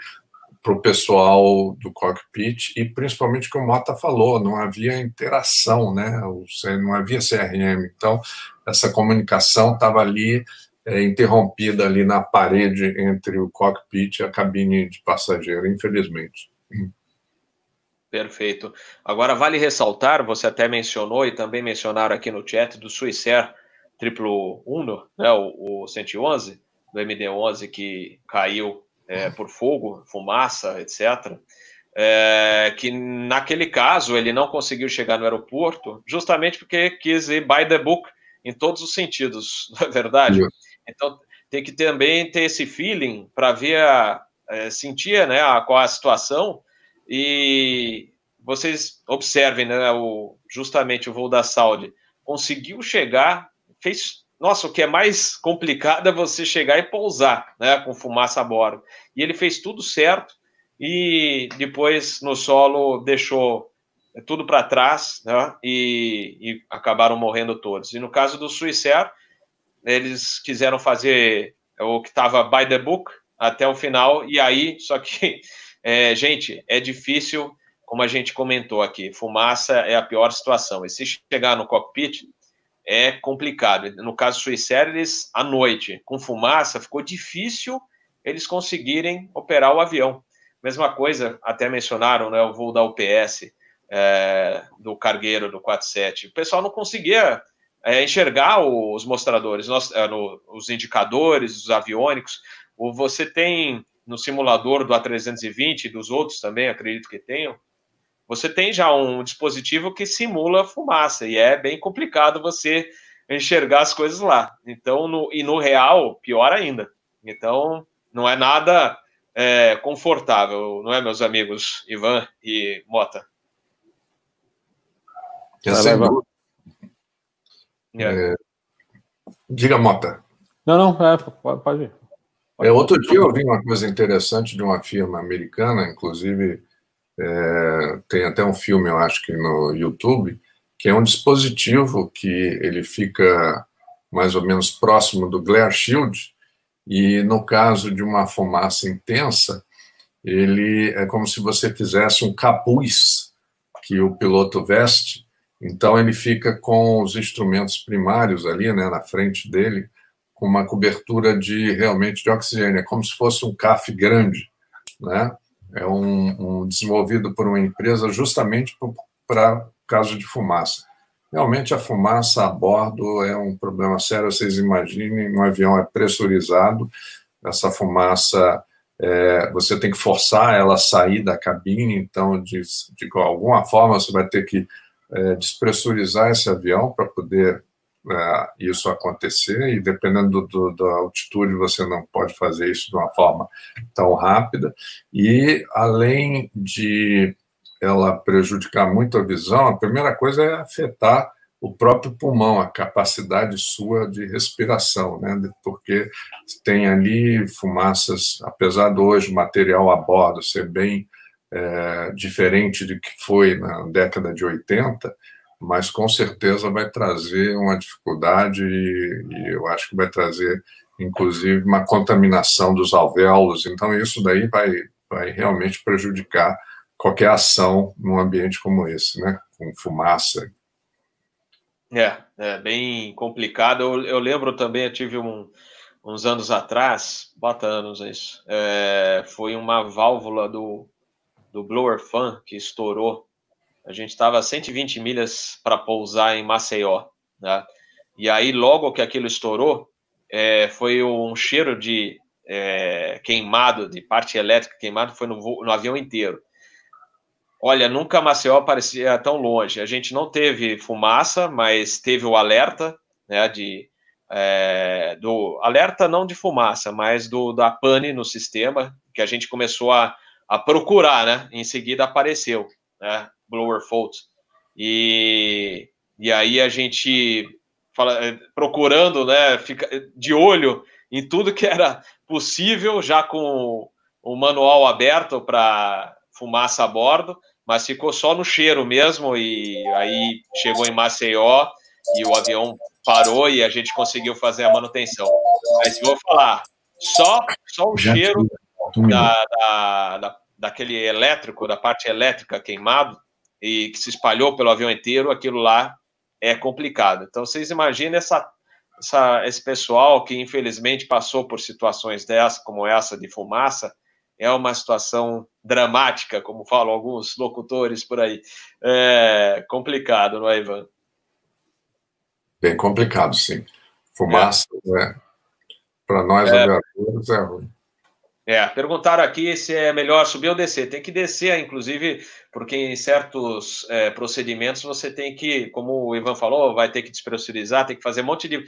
para o pessoal do cockpit e principalmente o que o Mota falou, não havia interação, né? não havia CRM, então essa comunicação estava ali é, interrompida ali na parede entre o cockpit e a cabine de passageiro, infelizmente. Perfeito. Agora vale ressaltar, você até mencionou e também mencionaram aqui no chat do Suicer triplo Uno, né, o, o 111 do MD11 que caiu é, por fogo, fumaça, etc. É, que naquele caso ele não conseguiu chegar no aeroporto, justamente porque quis ir by the book em todos os sentidos, não é verdade? Então tem que também ter esse feeling para ver, a, é, sentir né, a, qual a situação e vocês observem né, o, justamente o voo da Saudi conseguiu chegar, fez nossa, o que é mais complicado é você chegar e pousar, né, com fumaça a bordo. E ele fez tudo certo e depois no solo deixou tudo para trás, né, e, e, acabaram morrendo todos. E no caso do Suicer, eles quiseram fazer o que estava by the book até o final, e aí, só que, é, gente, é difícil, como a gente comentou aqui, fumaça é a pior situação. E se chegar no cockpit, é complicado. No caso Suicero, eles, à noite, com fumaça, ficou difícil eles conseguirem operar o avião. Mesma coisa, até mencionaram né, o voo da UPS, é, do cargueiro do 47. O pessoal não conseguia é, enxergar os mostradores, nós, é, no, os indicadores, os aviônicos. Você tem no simulador do A320 e dos outros também, acredito que tenham, você tem já um dispositivo que simula fumaça e é bem complicado você enxergar as coisas lá. Então, no, e no real, pior ainda. Então, não é nada é, confortável, não é, meus amigos Ivan e Mota? É sem dúvida. É. Diga, Mota. Não, não, é, pode ir. É, outro dia eu vi uma coisa interessante de uma firma americana, inclusive é, tem até um filme, eu acho que no YouTube, que é um dispositivo que ele fica mais ou menos próximo do glare shield e no caso de uma fumaça intensa, ele é como se você fizesse um capuz que o piloto veste, então ele fica com os instrumentos primários ali, né, na frente dele, com uma cobertura de realmente de oxigênio, é como se fosse um CAF grande, né? É um, um desenvolvido por uma empresa justamente para caso de fumaça. Realmente a fumaça a bordo é um problema sério. Vocês imaginem, um avião é pressurizado, essa fumaça é, você tem que forçar ela a sair da cabine, então de, de alguma forma você vai ter que é, despressurizar esse avião para poder é, isso acontecer, e dependendo do, do, da altitude, você não pode fazer isso de uma forma tão rápida. E além de ela prejudicar muito a visão, a primeira coisa é afetar o próprio pulmão, a capacidade sua de respiração, né? Porque tem ali fumaças, apesar de hoje o material a bordo ser bem é, diferente do que foi na década de 80, mas com certeza vai trazer uma dificuldade e, e, eu acho que vai trazer, inclusive, uma contaminação dos alvéolos. Então, isso daí vai, vai realmente prejudicar qualquer ação num ambiente como esse, né? Com fumaça. É, é bem complicado. Eu, eu lembro também, eu tive um, uns anos atrás, bota anos isso, é, foi uma válvula do, do blower fan que estourou a gente estava a 120 milhas para pousar em Maceió, né? E aí, logo que aquilo estourou, é, foi um cheiro de é, queimado, de parte elétrica queimado, foi no, no, avião inteiro. Olha, nunca Maceió parecia tão longe. A gente não teve fumaça, mas teve o alerta, né, de é, do alerta não de fumaça, mas do da pane no sistema, que a gente começou a, a procurar, né? Em seguida apareceu, né? Blower fault. E, e aí a gente fala, é, procurando, né? Fica de olho em tudo que era possível, já com o manual aberto para fumaça a bordo, mas ficou só no cheiro mesmo. E aí chegou em Maceió e o avião parou e a gente conseguiu fazer a manutenção. Mas vou falar, só, só o cheiro da, da, da, daquele elétrico, da parte elétrica queimado, e que se espalhou pelo avião inteiro, aquilo lá é complicado. Então, vocês imaginem essa, essa, esse pessoal que, infelizmente, passou por situações dessa, como essa de fumaça, é uma situação dramática, como falam alguns locutores por aí. É complicado, não é, Ivan? Bem complicado, sim. Fumaça, é. né? Para nós, é. aviadores, é ruim. É, perguntaram aqui se é melhor subir ou descer. Tem que descer, inclusive, porque em certos é, procedimentos você tem que, como o Ivan falou, vai ter que despressurizar, tem que fazer um monte de.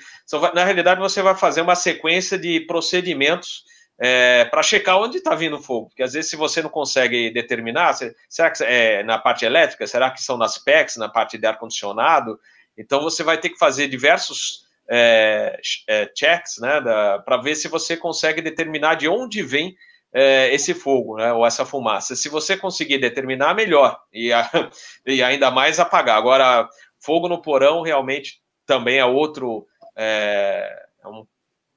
Na realidade, você vai fazer uma sequência de procedimentos é, para checar onde está vindo fogo. Porque às vezes, se você não consegue determinar, será que é na parte elétrica? Será que são nas PECs, na parte de ar-condicionado? Então você vai ter que fazer diversos é, é, checks, né, para ver se você consegue determinar de onde vem é, esse fogo, né, ou essa fumaça. Se você conseguir determinar, melhor, e, a, e ainda mais apagar. Agora, fogo no porão realmente também é outro, é, é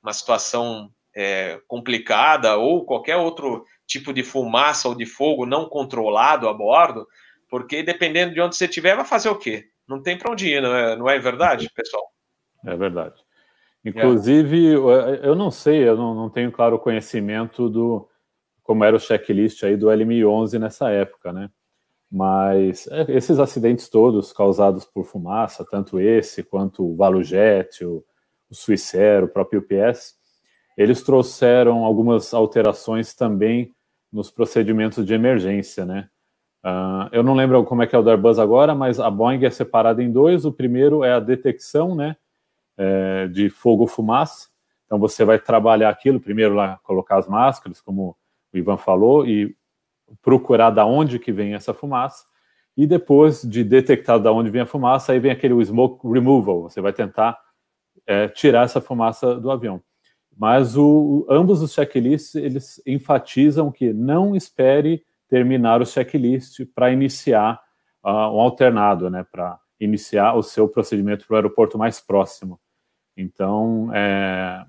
uma situação é, complicada, ou qualquer outro tipo de fumaça ou de fogo não controlado a bordo, porque dependendo de onde você estiver, vai fazer o quê? Não tem para onde ir, não é, não é verdade, pessoal? É verdade. Inclusive, é. eu não sei, eu não, não tenho claro conhecimento do como era o checklist aí do LM11 nessa época, né? Mas é, esses acidentes todos causados por fumaça, tanto esse quanto o Valujet, o, o Suicero, o próprio UPS, eles trouxeram algumas alterações também nos procedimentos de emergência, né? Uh, eu não lembro como é que é o Airbus agora, mas a Boeing é separada em dois. O primeiro é a detecção, né, é, de fogo-fumaça. Então você vai trabalhar aquilo, primeiro lá colocar as máscaras, como o Ivan falou, e procurar da onde que vem essa fumaça. E depois de detectar da onde vem a fumaça, aí vem aquele smoke removal. Você vai tentar é, tirar essa fumaça do avião. Mas o, ambos os checklists eles enfatizam que não espere terminar o checklist para iniciar uh, um alternado, né, para iniciar o seu procedimento para o aeroporto mais próximo. Então, é,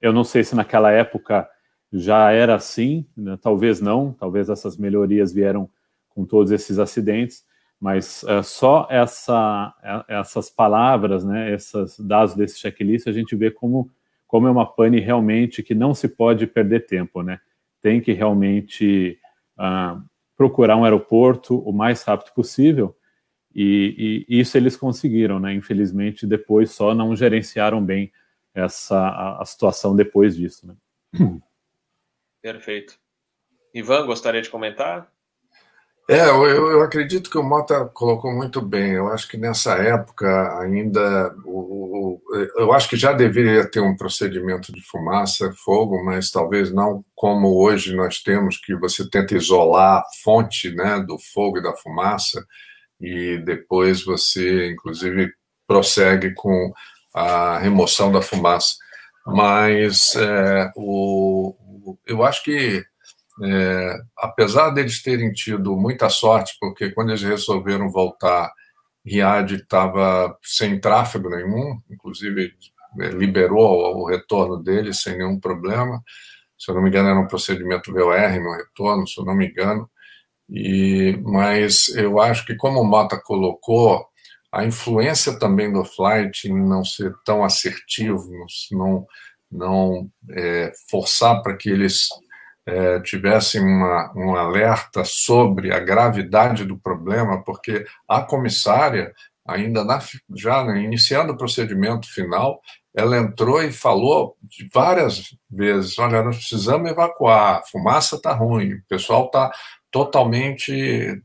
eu não sei se naquela época já era assim, né, talvez não, talvez essas melhorias vieram com todos esses acidentes, mas é, só essa, é, essas palavras, né, esses dados desse checklist, a gente vê como, como é uma pane realmente que não se pode perder tempo, né? Tem que realmente uh, procurar um aeroporto o mais rápido possível, e, e, isso eles conseguiram, né? Infelizmente, depois só não gerenciaram bem essa a, a situação depois disso, né? Perfeito. Ivan, gostaria de comentar? É, eu, eu, acredito que o Mota colocou muito bem. Eu acho que nessa época ainda, o, o, eu acho que já deveria ter um procedimento de fumaça, fogo, mas talvez não como hoje nós temos, que você tenta isolar a fonte né, do fogo e da fumaça, e depois você, inclusive, prossegue com a remoção da fumaça. Mas é, o, eu acho que é, apesar deles terem tido muita sorte, porque quando eles resolveram voltar, Riad estava sem tráfego nenhum, inclusive é, liberou o retorno deles sem nenhum problema. Se eu não me engano, era um procedimento VOR no retorno, se eu não me engano. E, mas eu acho que, como o Mota colocou, a influência também do flight em não ser tão assertivo, não, não é, forçar para que eles é, tivessem uma, um alerta sobre a gravidade do problema, porque a comissária, ainda na, já iniciando o procedimento final, ela entrou e falou várias vezes: olha, nós precisamos evacuar, a fumaça está ruim, o pessoal está totalmente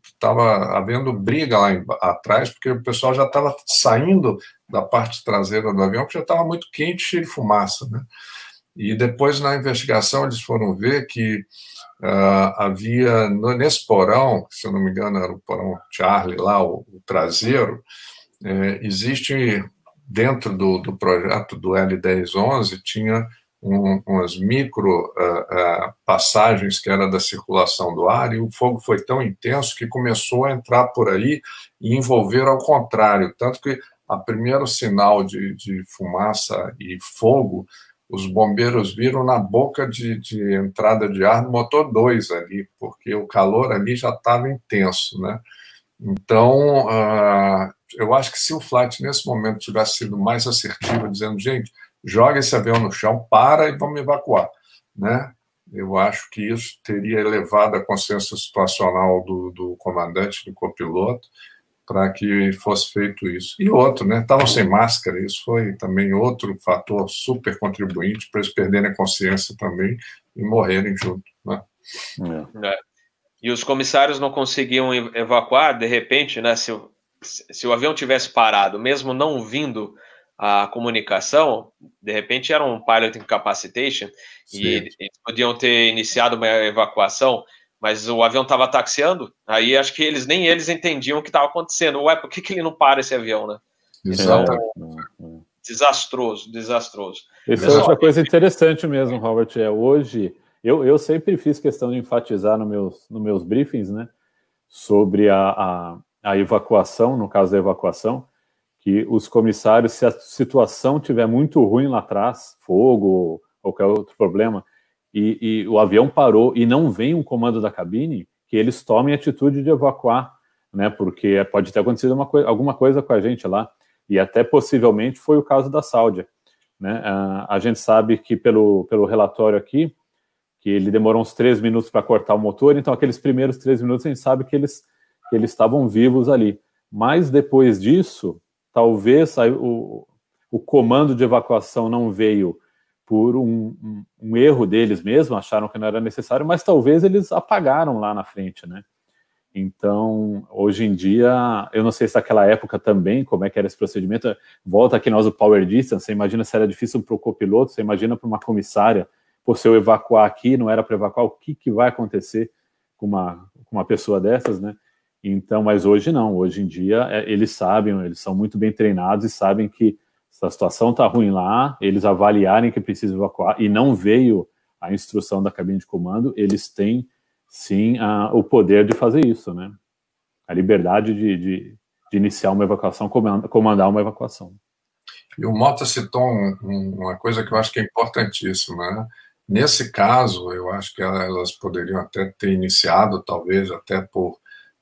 estava havendo briga lá em, atrás, porque o pessoal já estava saindo da parte traseira do avião, que já estava muito quente, cheio de fumaça. Né? E depois, na investigação, eles foram ver que uh, havia, nesse porão, se eu não me engano era o porão Charlie, lá, o, o traseiro, é, existe, dentro do, do projeto do L1011, tinha um, umas micro uh, uh, passagens que era da circulação do ar e o fogo foi tão intenso que começou a entrar por aí e envolver ao contrário, tanto que a primeiro sinal de, de fumaça e fogo os bombeiros viram na boca de, de entrada de ar do motor 2 ali, porque o calor ali já estava intenso, né? Então, uh, eu acho que se o flight nesse momento tivesse sido mais assertivo, dizendo, gente, joga esse avião no chão, para e vamos evacuar, né? Eu acho que isso teria elevado a consciência situacional do, do comandante, do copiloto, para que fosse feito isso. E outro, né? Estavam sem máscara, isso foi também outro fator super contribuinte para eles perderem a consciência também e morrerem junto, né? É. E os comissários não conseguiam evacuar, de repente, né? Se, se o avião tivesse parado, mesmo não vindo a comunicação, de repente era um pilot incapacitation Sim. e eles podiam ter iniciado uma evacuação, mas o avião estava taxiando, aí acho que eles nem eles entendiam o que estava acontecendo. Ué, por que, que ele não para esse avião, né? Exato. Então, desastroso, desastroso. Isso é outra coisa interessante mesmo, Robert, é hoje, eu, eu sempre fiz questão de enfatizar nos meus, nos meus briefings, né, sobre a, a, a evacuação, no caso da evacuação, que os comissários, se a situação tiver muito ruim lá atrás, fogo, qualquer outro problema, e, e, o avião parou e não vem um comando da cabine, que eles tomem atitude de evacuar, né? Porque pode ter acontecido uma coi alguma coisa com a gente lá, e até possivelmente foi o caso da Sáudia. Né? A, a gente sabe que pelo, pelo relatório aqui, que ele demorou uns três minutos para cortar o motor, então aqueles primeiros três minutos a gente sabe que eles, que eles estavam vivos ali. Mas depois disso, talvez o, o comando de evacuação não veio por um, um, um, erro deles mesmo, acharam que não era necessário, mas talvez eles apagaram lá na frente, né? Então, hoje em dia, eu não sei se naquela época também, como é que era esse procedimento, volta aqui nós o Power Distance, você imagina se era difícil para o copiloto, você imagina para uma comissária, por se eu evacuar aqui, não era para evacuar, o que, que vai acontecer com uma, com uma pessoa dessas, né? Então, mas hoje não, hoje em dia é, eles sabem, eles são muito bem treinados e sabem que se a situação está ruim lá, eles avaliarem que precisa evacuar e não veio a instrução da cabine de comando, eles têm sim a, o poder de fazer isso, né? A liberdade de, de, de iniciar uma evacuação, comandar uma evacuação. E o Mota citou um, um, uma coisa que eu acho que é importantíssima, né? Nesse caso, eu acho que elas poderiam até ter iniciado, talvez até por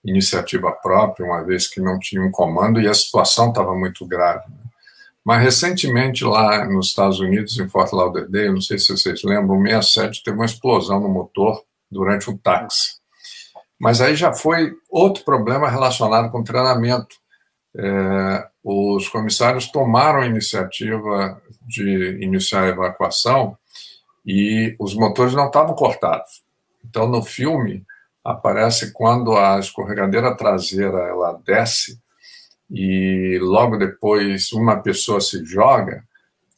iniciativa própria, uma vez que não tinha um comando e a situação estava muito grave. Né? Mas recentemente lá nos Estados Unidos, em Fort Lauderdale, não sei se vocês lembram, o 67 teve uma explosão no motor durante um táxi. Mas aí já foi outro problema relacionado com treinamento. É, os comissários tomaram a iniciativa de iniciar a evacuação e os motores não estavam cortados. Então, no filme, aparece quando a escorregadeira traseira ela desce e logo depois uma pessoa se joga,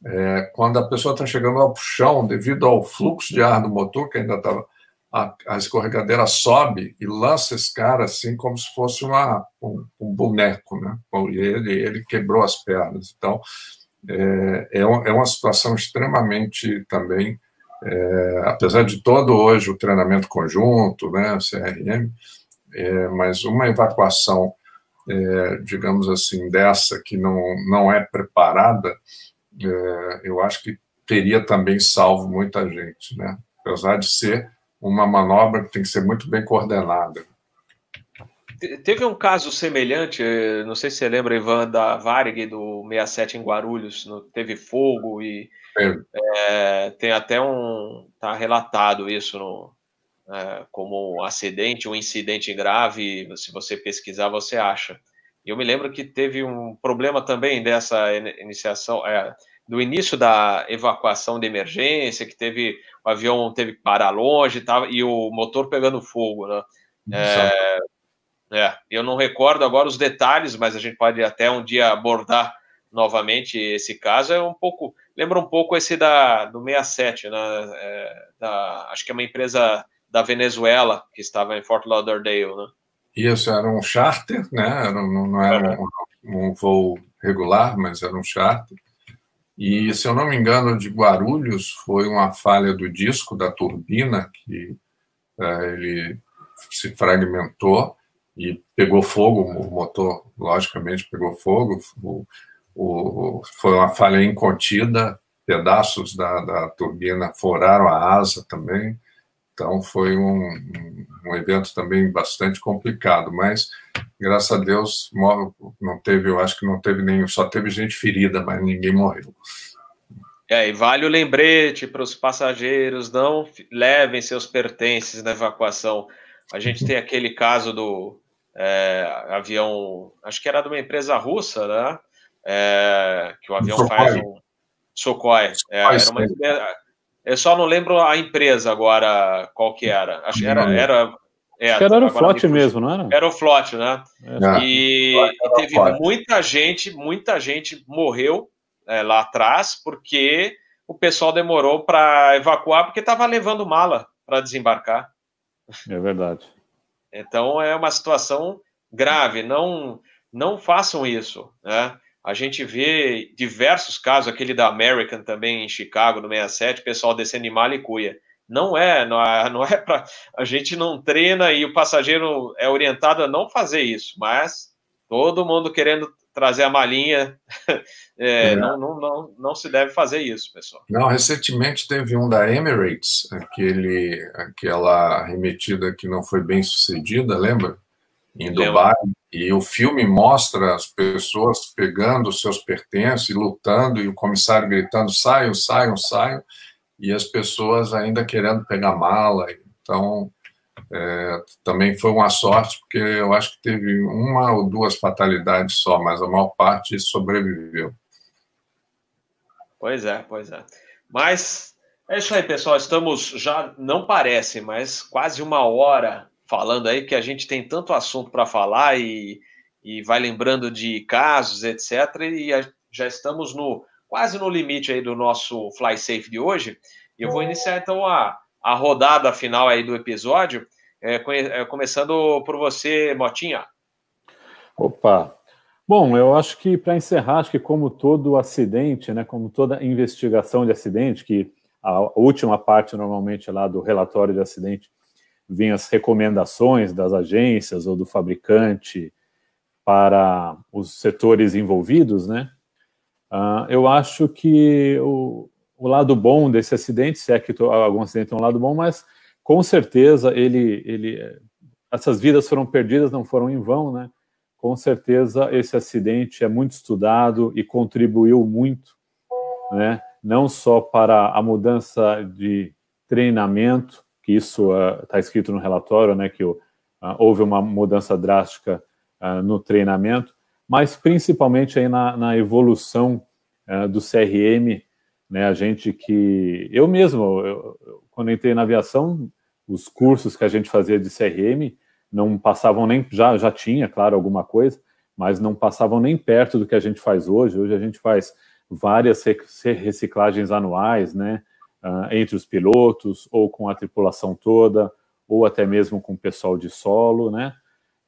é, quando a pessoa está chegando ao chão, devido ao fluxo de ar do motor, que ainda estava. A, a, escorregadeira sobe e lança esse cara assim como se fosse uma, um, um boneco, né? E ele, ele quebrou as pernas. Então, é, é, é uma situação extremamente também é, apesar de todo hoje o treinamento conjunto, né, CRM, é, mas uma evacuação, é, digamos assim, dessa que não, não é preparada, é, eu acho que teria também salvo muita gente, né? apesar de ser uma manobra que tem que ser muito bem coordenada. Teve um caso semelhante, não sei se você lembra, Ivan, da Varig do 67 em Guarulhos, no, teve fogo e é, tem até um. Está relatado isso no, é, como um acidente, um incidente grave. Se você pesquisar, você acha. Eu me lembro que teve um problema também dessa iniciação, é, do início da evacuação de emergência, que teve o avião teve que parar longe tava, e o motor pegando fogo, né? É, é, eu não recordo agora os detalhes, mas a gente pode até um dia abordar novamente esse caso. É um pouco, lembra um pouco esse da do 67, né? É, da, acho que é uma empresa da Venezuela que estava em Fort Lauderdale, né? Isso era um charter, né? Era, não, não era um, um voo regular, mas era um charter. E, se eu não me engano, de Guarulhos foi uma falha do disco da turbina que é, ele se fragmentou e pegou fogo, o motor, logicamente, pegou fogo. O, o, foi uma falha incontida, pedaços da, da turbina furaram a asa também. Então, foi um, um evento também bastante complicado, mas graças a Deus não teve, eu acho que não teve nenhum, só teve gente ferida, mas ninguém morreu. É, e vale o lembrete para os passageiros, não levem seus pertences na evacuação. A gente tem aquele caso do é, avião, acho que era de uma empresa russa, né? É, que o avião Socorro. faz um. Socorro. É, era uma empresa, eu só não lembro a empresa agora, qual que era. Acho que era. era é, Acho que era o Flot mesmo, não era? Era o Flot, né? É. E, e teve muita gente, muita gente morreu é, lá atrás, porque o pessoal demorou para evacuar, porque estava levando mala para desembarcar. É verdade. Então é uma situação grave. Não, não façam isso. Né? A gente vê diversos casos, aquele da American também em Chicago, no 67, pessoal descendo em mala e cuia. Não é, não é, não é para. A gente não treina e o passageiro é orientado a não fazer isso, mas todo mundo querendo trazer a malinha, é, é. Não, não, não, não se deve fazer isso, pessoal. Não, recentemente teve um da Emirates, aquele, aquela remetida que não foi bem sucedida, lembra? Em Dubai. E o filme mostra as pessoas pegando os seus pertences, lutando, e o comissário gritando: saiam, saiam, saiam, e as pessoas ainda querendo pegar mala. Então, é, também foi uma sorte, porque eu acho que teve uma ou duas fatalidades só, mas a maior parte sobreviveu. Pois é, pois é. Mas é isso aí, pessoal. Estamos já, não parece, mas quase uma hora falando aí, que a gente tem tanto assunto para falar e, e vai lembrando de casos, etc. E já estamos no quase no limite aí do nosso Fly Safe de hoje. E eu vou iniciar então a, a rodada final aí do episódio, é, é, começando por você, Motinha. Opa! Bom, eu acho que para encerrar, acho que como todo acidente, né, como toda investigação de acidente, que a última parte normalmente lá do relatório de acidente vem as recomendações das agências ou do fabricante para os setores envolvidos, né? Uh, eu acho que o, o lado bom desse acidente, se é que algum acidente tem um lado bom, mas com certeza ele, ele, essas vidas foram perdidas, não foram em vão, né? Com certeza esse acidente é muito estudado e contribuiu muito, né? Não só para a mudança de treinamento, que isso está uh, escrito no relatório, né? Que uh, houve uma mudança drástica uh, no treinamento, mas principalmente aí na, na evolução do CRM né? A gente que eu mesmo, eu, quando entrei na aviação, os cursos que a gente fazia de CRM não passavam nem já já tinha, claro, alguma coisa, mas não passavam nem perto do que a gente faz hoje. Hoje a gente faz várias reciclagens anuais, né? Uh, entre os pilotos ou com a tripulação toda, ou até mesmo com o pessoal de solo, né?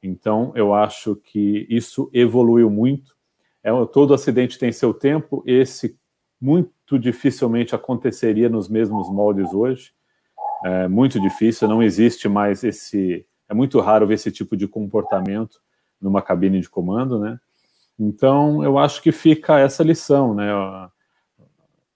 Então, eu acho que isso evoluiu muito. É, todo acidente tem seu tempo, esse muito dificilmente aconteceria nos mesmos moldes hoje. É muito difícil, não existe mais esse. É muito raro ver esse tipo de comportamento numa cabine de comando, né? Então, eu acho que fica essa lição, né?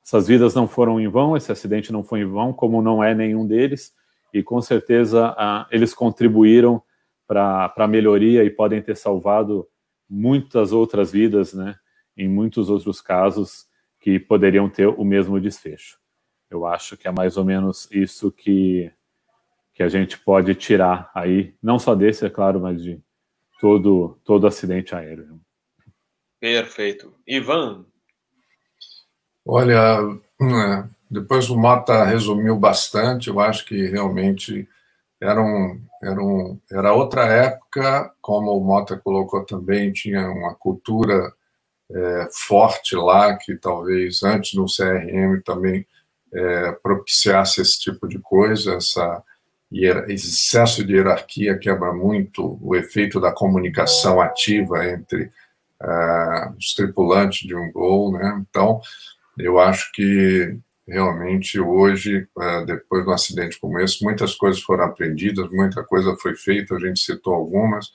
Essas vidas não foram em vão, esse acidente não foi em vão, como não é nenhum deles, e com certeza eles contribuíram para a melhoria e podem ter salvado muitas outras vidas, né? Em muitos outros casos que poderiam ter o mesmo desfecho. Eu acho que é mais ou menos isso que, que a gente pode tirar aí, não só desse, é claro, mas de todo, todo acidente aéreo. Perfeito. Ivan? Olha, é, depois o Mota resumiu bastante, eu acho que realmente era, um, era, um, era outra época, como o Mota colocou também, tinha uma cultura é, forte lá, que talvez antes do CRM também é, propiciasse esse tipo de coisa, essa excesso de hierarquia quebra muito o efeito da comunicação ativa entre uh, os tripulantes de um gol, né? Então, eu acho que realmente hoje, uh, depois de um acidente como esse, muitas coisas foram aprendidas, muita coisa foi feita, a gente citou algumas,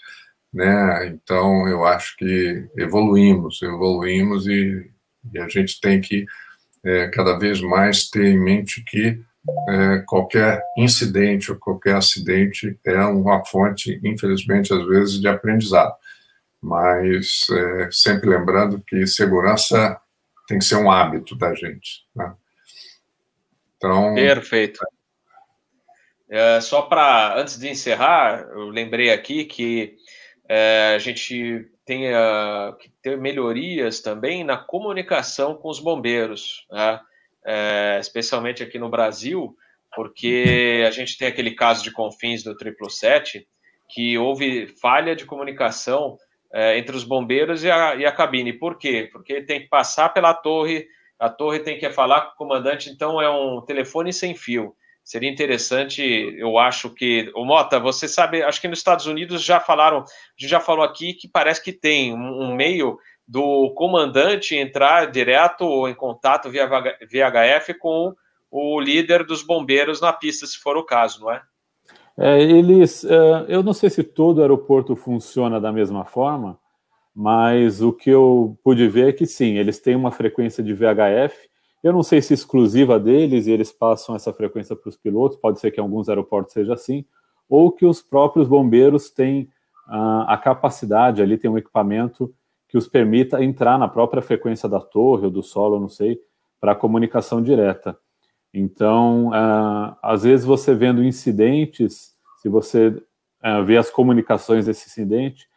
né? Então, eu acho que evoluímos, evoluímos e, e a gente tem que é, cada vez mais ter em mente que é, qualquer incidente ou qualquer acidente é uma fonte, infelizmente, às vezes, de aprendizado. Mas é, sempre lembrando que segurança tem que ser um hábito da gente. Né? Então. Perfeito. É, só para, antes de encerrar, eu lembrei aqui que é, a gente tem uh, que ter melhorias também na comunicação com os bombeiros. Né? é, especialmente aqui no Brasil, porque a gente tem aquele caso de Confins do 777, que houve falha de comunicação é, entre os bombeiros e a, e a cabine. Por quê? Porque tem que passar pela torre, a torre tem que falar com o comandante, então é um telefone sem fio. Seria interessante, eu acho que. O Mota, você sabe, acho que nos Estados Unidos já falaram, a gente já falou aqui que parece que tem um, um meio do comandante entrar direto em contato via VHF com o líder dos bombeiros na pista, se for o caso, não é? é eles, é, eu não sei se todo aeroporto funciona da mesma forma, mas o que eu pude ver é que sim, eles têm uma frequência de VHF. Eu não sei se exclusiva deles e eles passam essa frequência para os pilotos, pode ser que em alguns aeroportos seja assim, ou que os próprios bombeiros têm uh, a capacidade ali, tem um equipamento que os permita entrar na própria frequência da torre ou do solo, não sei, para comunicação direta. Então, uh, às vezes você vendo incidentes, se você uh, vê as comunicações desse incidente,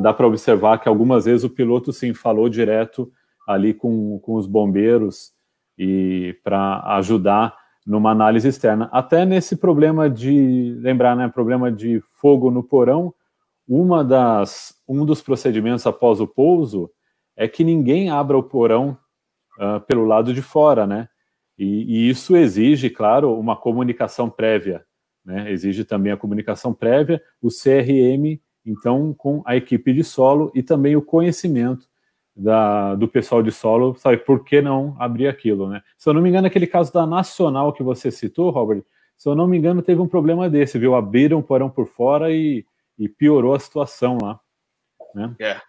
dá para observar que algumas vezes o piloto sim falou direto ali com, com os bombeiros e para ajudar numa análise externa. Até nesse problema de lembrar, né, problema de fogo no porão, uma das, um dos procedimentos após o pouso é que ninguém abra o porão uh, pelo lado de fora, né? E, e, isso exige, claro, uma comunicação prévia, né? Exige também a comunicação prévia, o CRM, então, com a equipe de solo e também o conhecimento da, do pessoal de solo, sabe, por que não abrir aquilo, né? Se eu não me engano, aquele caso da Nacional que você citou, Robert, se eu não me engano, teve um problema desse, viu? Abriram o porão por fora e e piorou a situação lá. Né? É,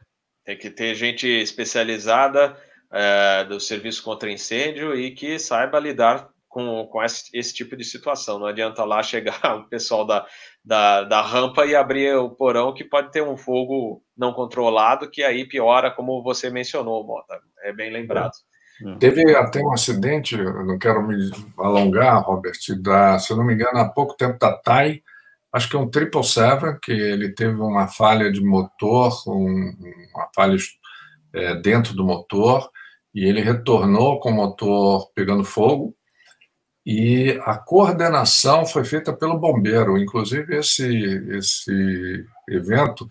tem que ter gente especializada é, do serviço contra incêndio e que saiba lidar com, com esse, esse, tipo de situação. Não adianta lá chegar o pessoal da, da, da, rampa e abrir o porão que pode ter um fogo não controlado, que aí piora, como você mencionou, Mota. É bem lembrado. É. Teve até um acidente, não quero me alongar, Robert, da, se eu não me engano, há pouco tempo da TAI, acho que é um 777, que ele teve uma falha de motor, um, uma falha é, dentro do motor, e ele retornou com o motor pegando fogo, e a coordenação foi feita pelo bombeiro. Inclusive, esse, esse evento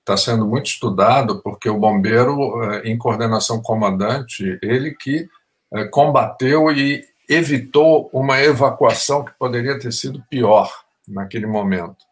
está sendo muito estudado, porque o bombeiro, é, em coordenação com o comandante, ele que é, combateu e evitou uma evacuação que poderia ter sido pior naquele momento.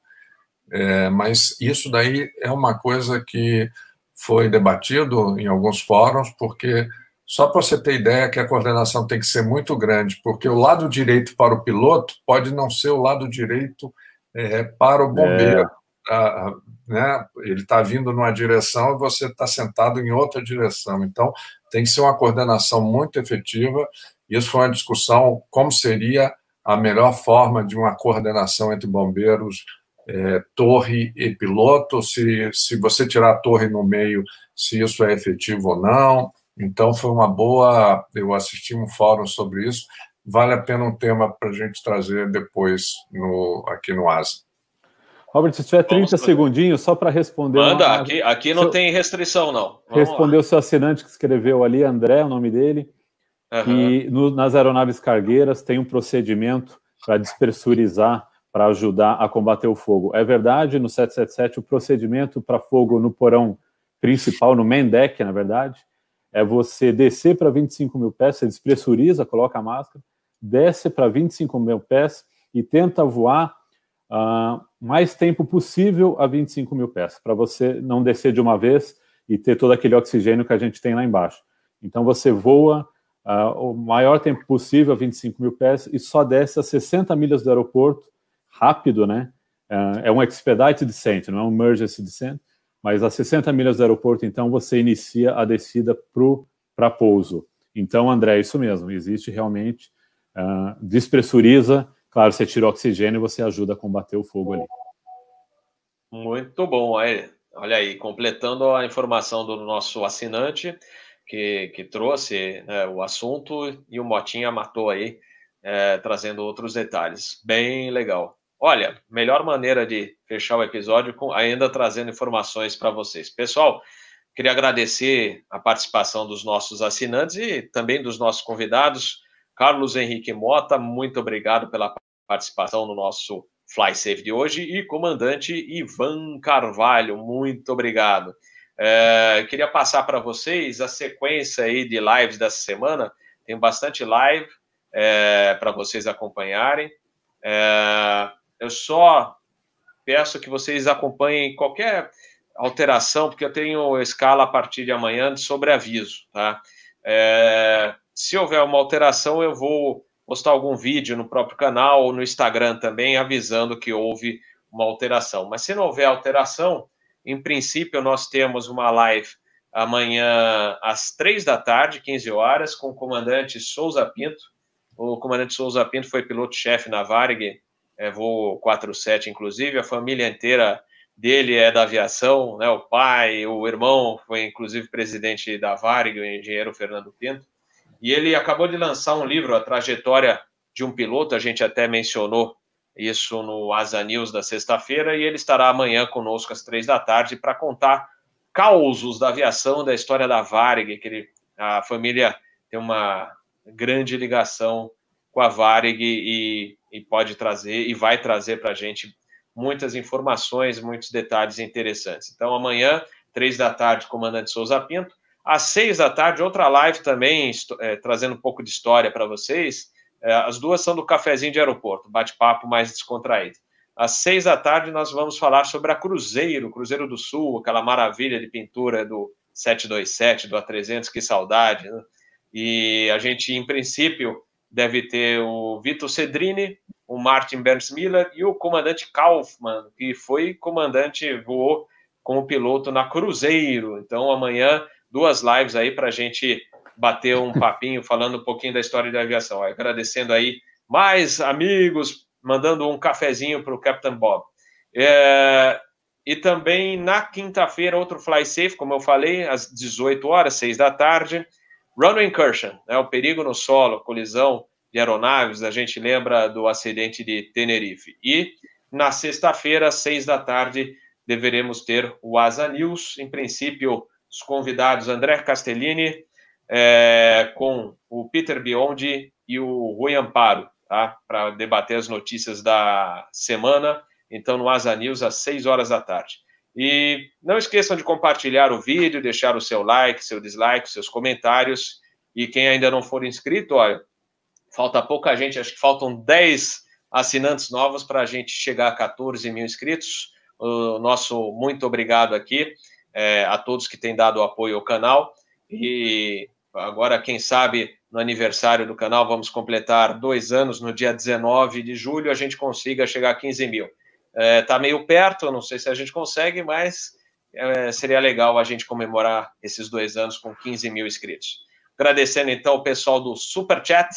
É, mas isso daí é uma coisa que foi debatido em alguns fóruns, porque só para você ter ideia que a coordenação tem que ser muito grande, porque o lado direito para o piloto pode não ser o lado direito é, para o bombeiro. É. Ah, né? Ele está vindo numa direção e você está sentado em outra direção. Então, tem que ser uma coordenação muito efetiva. Isso foi uma discussão como seria a melhor forma de uma coordenação entre bombeiros, é, torre e piloto, se, se você tirar a torre no meio, se isso é efetivo ou não. Então, foi uma boa. Eu assisti um fórum sobre isso. Vale a pena um tema para a gente trazer depois no, aqui no ASA. Robert, se tiver 30 segundinhos, só para responder. Manda, uma... aqui, aqui não seu... tem restrição, não. Vamos responder lá. o seu assinante que escreveu ali, André, o nome dele. Uhum. E no, nas aeronaves cargueiras tem um procedimento para despressurizar para ajudar a combater o fogo. É verdade, no 777, o procedimento para fogo no porão principal, no main deck, na verdade, é você descer para 25 mil pés, você despressuriza, coloca a máscara, desce para 25 mil pés e tenta voar uh, mais tempo possível a 25 mil pés, para você não descer de uma vez e ter todo aquele oxigênio que a gente tem lá embaixo. Então você voa uh, o maior tempo possível a 25 mil pés e só desce a 60 milhas do aeroporto, rápido, né? Uh, é um expedite descent, não é um emergency descent, mas a 60 milhas do aeroporto, então você inicia a descida para pouso. Então, André, é isso mesmo, existe realmente, uh, despressuriza, claro, você tira o oxigênio e você ajuda a combater o fogo ali. Muito bom, olha aí, completando a informação do nosso assinante, que, que trouxe né, o assunto e o Motinha matou aí, é, trazendo outros detalhes. Bem legal. Olha, melhor maneira de fechar o episódio com ainda trazendo informações para vocês. Pessoal, queria agradecer a participação dos nossos assinantes e também dos nossos convidados. Carlos Henrique Mota, muito obrigado pela participação no nosso Fly Safe de hoje. E comandante Ivan Carvalho, muito obrigado. É, queria passar para vocês a sequência aí de lives dessa semana. Tem bastante live é, para vocês acompanharem. É, eu só peço que vocês acompanhem qualquer alteração, porque eu tenho escala a partir de amanhã de sobreaviso, tá? É, se houver uma alteração, eu vou postar algum vídeo no próprio canal ou no Instagram também, avisando que houve uma alteração. Mas se não houver alteração, em princípio, nós temos uma live amanhã às três da tarde, 15 horas, com o comandante Souza Pinto. O comandante Souza Pinto foi piloto-chefe na Varig, é, voo 47, inclusive. A família inteira dele é da aviação, né? o pai, o irmão foi, inclusive, presidente da Varig, o engenheiro Fernando Pinto. E ele acabou de lançar um livro, A Trajetória de um Piloto, a gente até mencionou isso no Asa News da sexta-feira, e ele estará amanhã conosco às três da tarde para contar causos da aviação, da história da Varig, que ele, a família tem uma grande ligação com a Varig e, e pode trazer e vai trazer para a gente muitas informações, muitos detalhes interessantes. Então, amanhã, três da tarde, Comandante Souza Pinto. Às seis da tarde, outra live também, é, trazendo um pouco de história para vocês, é, as duas são do cafezinho de aeroporto, bate-papo mais descontraído. Às seis da tarde, nós vamos falar sobre a Cruzeiro, Cruzeiro do Sul, aquela maravilha de pintura do 727, do A300, que saudade. Né? E a gente, em princípio, deve ter o Vitor Cedrini, o Martin Bernsmiller e o comandante Kaufmann, que foi comandante, voou como piloto na Cruzeiro. Então, amanhã, duas lives aí para a gente bater um papinho falando um pouquinho da história da aviação. Agradecendo aí mais amigos, mandando um cafezinho para o Captain Bob. É, e também na quinta-feira, outro Fly Safe, como eu falei, às 18 horas, 6 da tarde. Runway Incursion, né, o perigo no solo, colisão de aeronaves, a gente lembra do acidente de Tenerife. E na sexta-feira, às 6 da tarde, deveremos ter o Asa News. Em princípio, os convidados André Castellini, é, com o Peter Biondi e o Rui Amparo, tá? para debater as notícias da semana. Então, no Asa News, às 6 horas da tarde. E não esqueçam de compartilhar o vídeo, deixar o seu like, seu dislike, seus comentários. E quem ainda não for inscrito, olha, falta pouca gente, acho que faltam 10 assinantes novos para a gente chegar a 14 mil inscritos. O nosso muito obrigado aqui é, a todos que têm dado apoio ao canal. E Agora, quem sabe, no aniversário do canal, vamos completar dois anos, no dia 19 de julho, a gente consiga chegar a 15 mil. Está é, tá meio perto, não sei se a gente consegue, mas é, seria legal a gente comemorar esses dois anos com 15 mil inscritos. Agradecendo, então, o pessoal do Super Chat,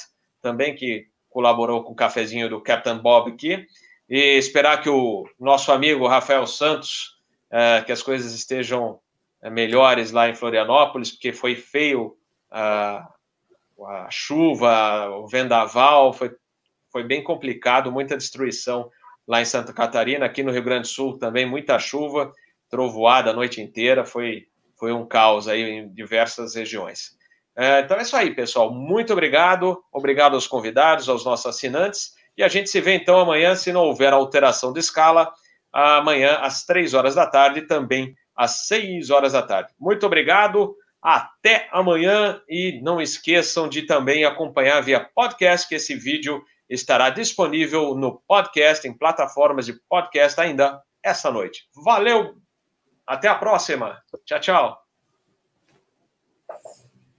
também, que colaborou com o cafezinho do Captain Bob aqui, e esperar que o nosso amigo Rafael Santos, é, que as coisas estejam é, melhores lá em Florianópolis, porque foi feio a, a chuva, o vendaval, foi, foi bem complicado, muita destruição lá em Santa Catarina, aqui no Rio Grande do Sul também, muita chuva, trovoada a noite inteira, foi, foi um caos aí em diversas regiões. É, então é isso aí, pessoal. Muito obrigado, obrigado aos convidados, aos nossos assinantes, E a gente se vê então amanhã, se não houver alteração de escala, amanhã às três horas da tarde, também às seis horas da tarde. Muito obrigado, até amanhã e não esqueçam de também acompanhar via podcast, que esse vídeo estará disponível no podcast, em plataformas de podcast ainda essa noite. Valeu, até a próxima. Tchau, tchau.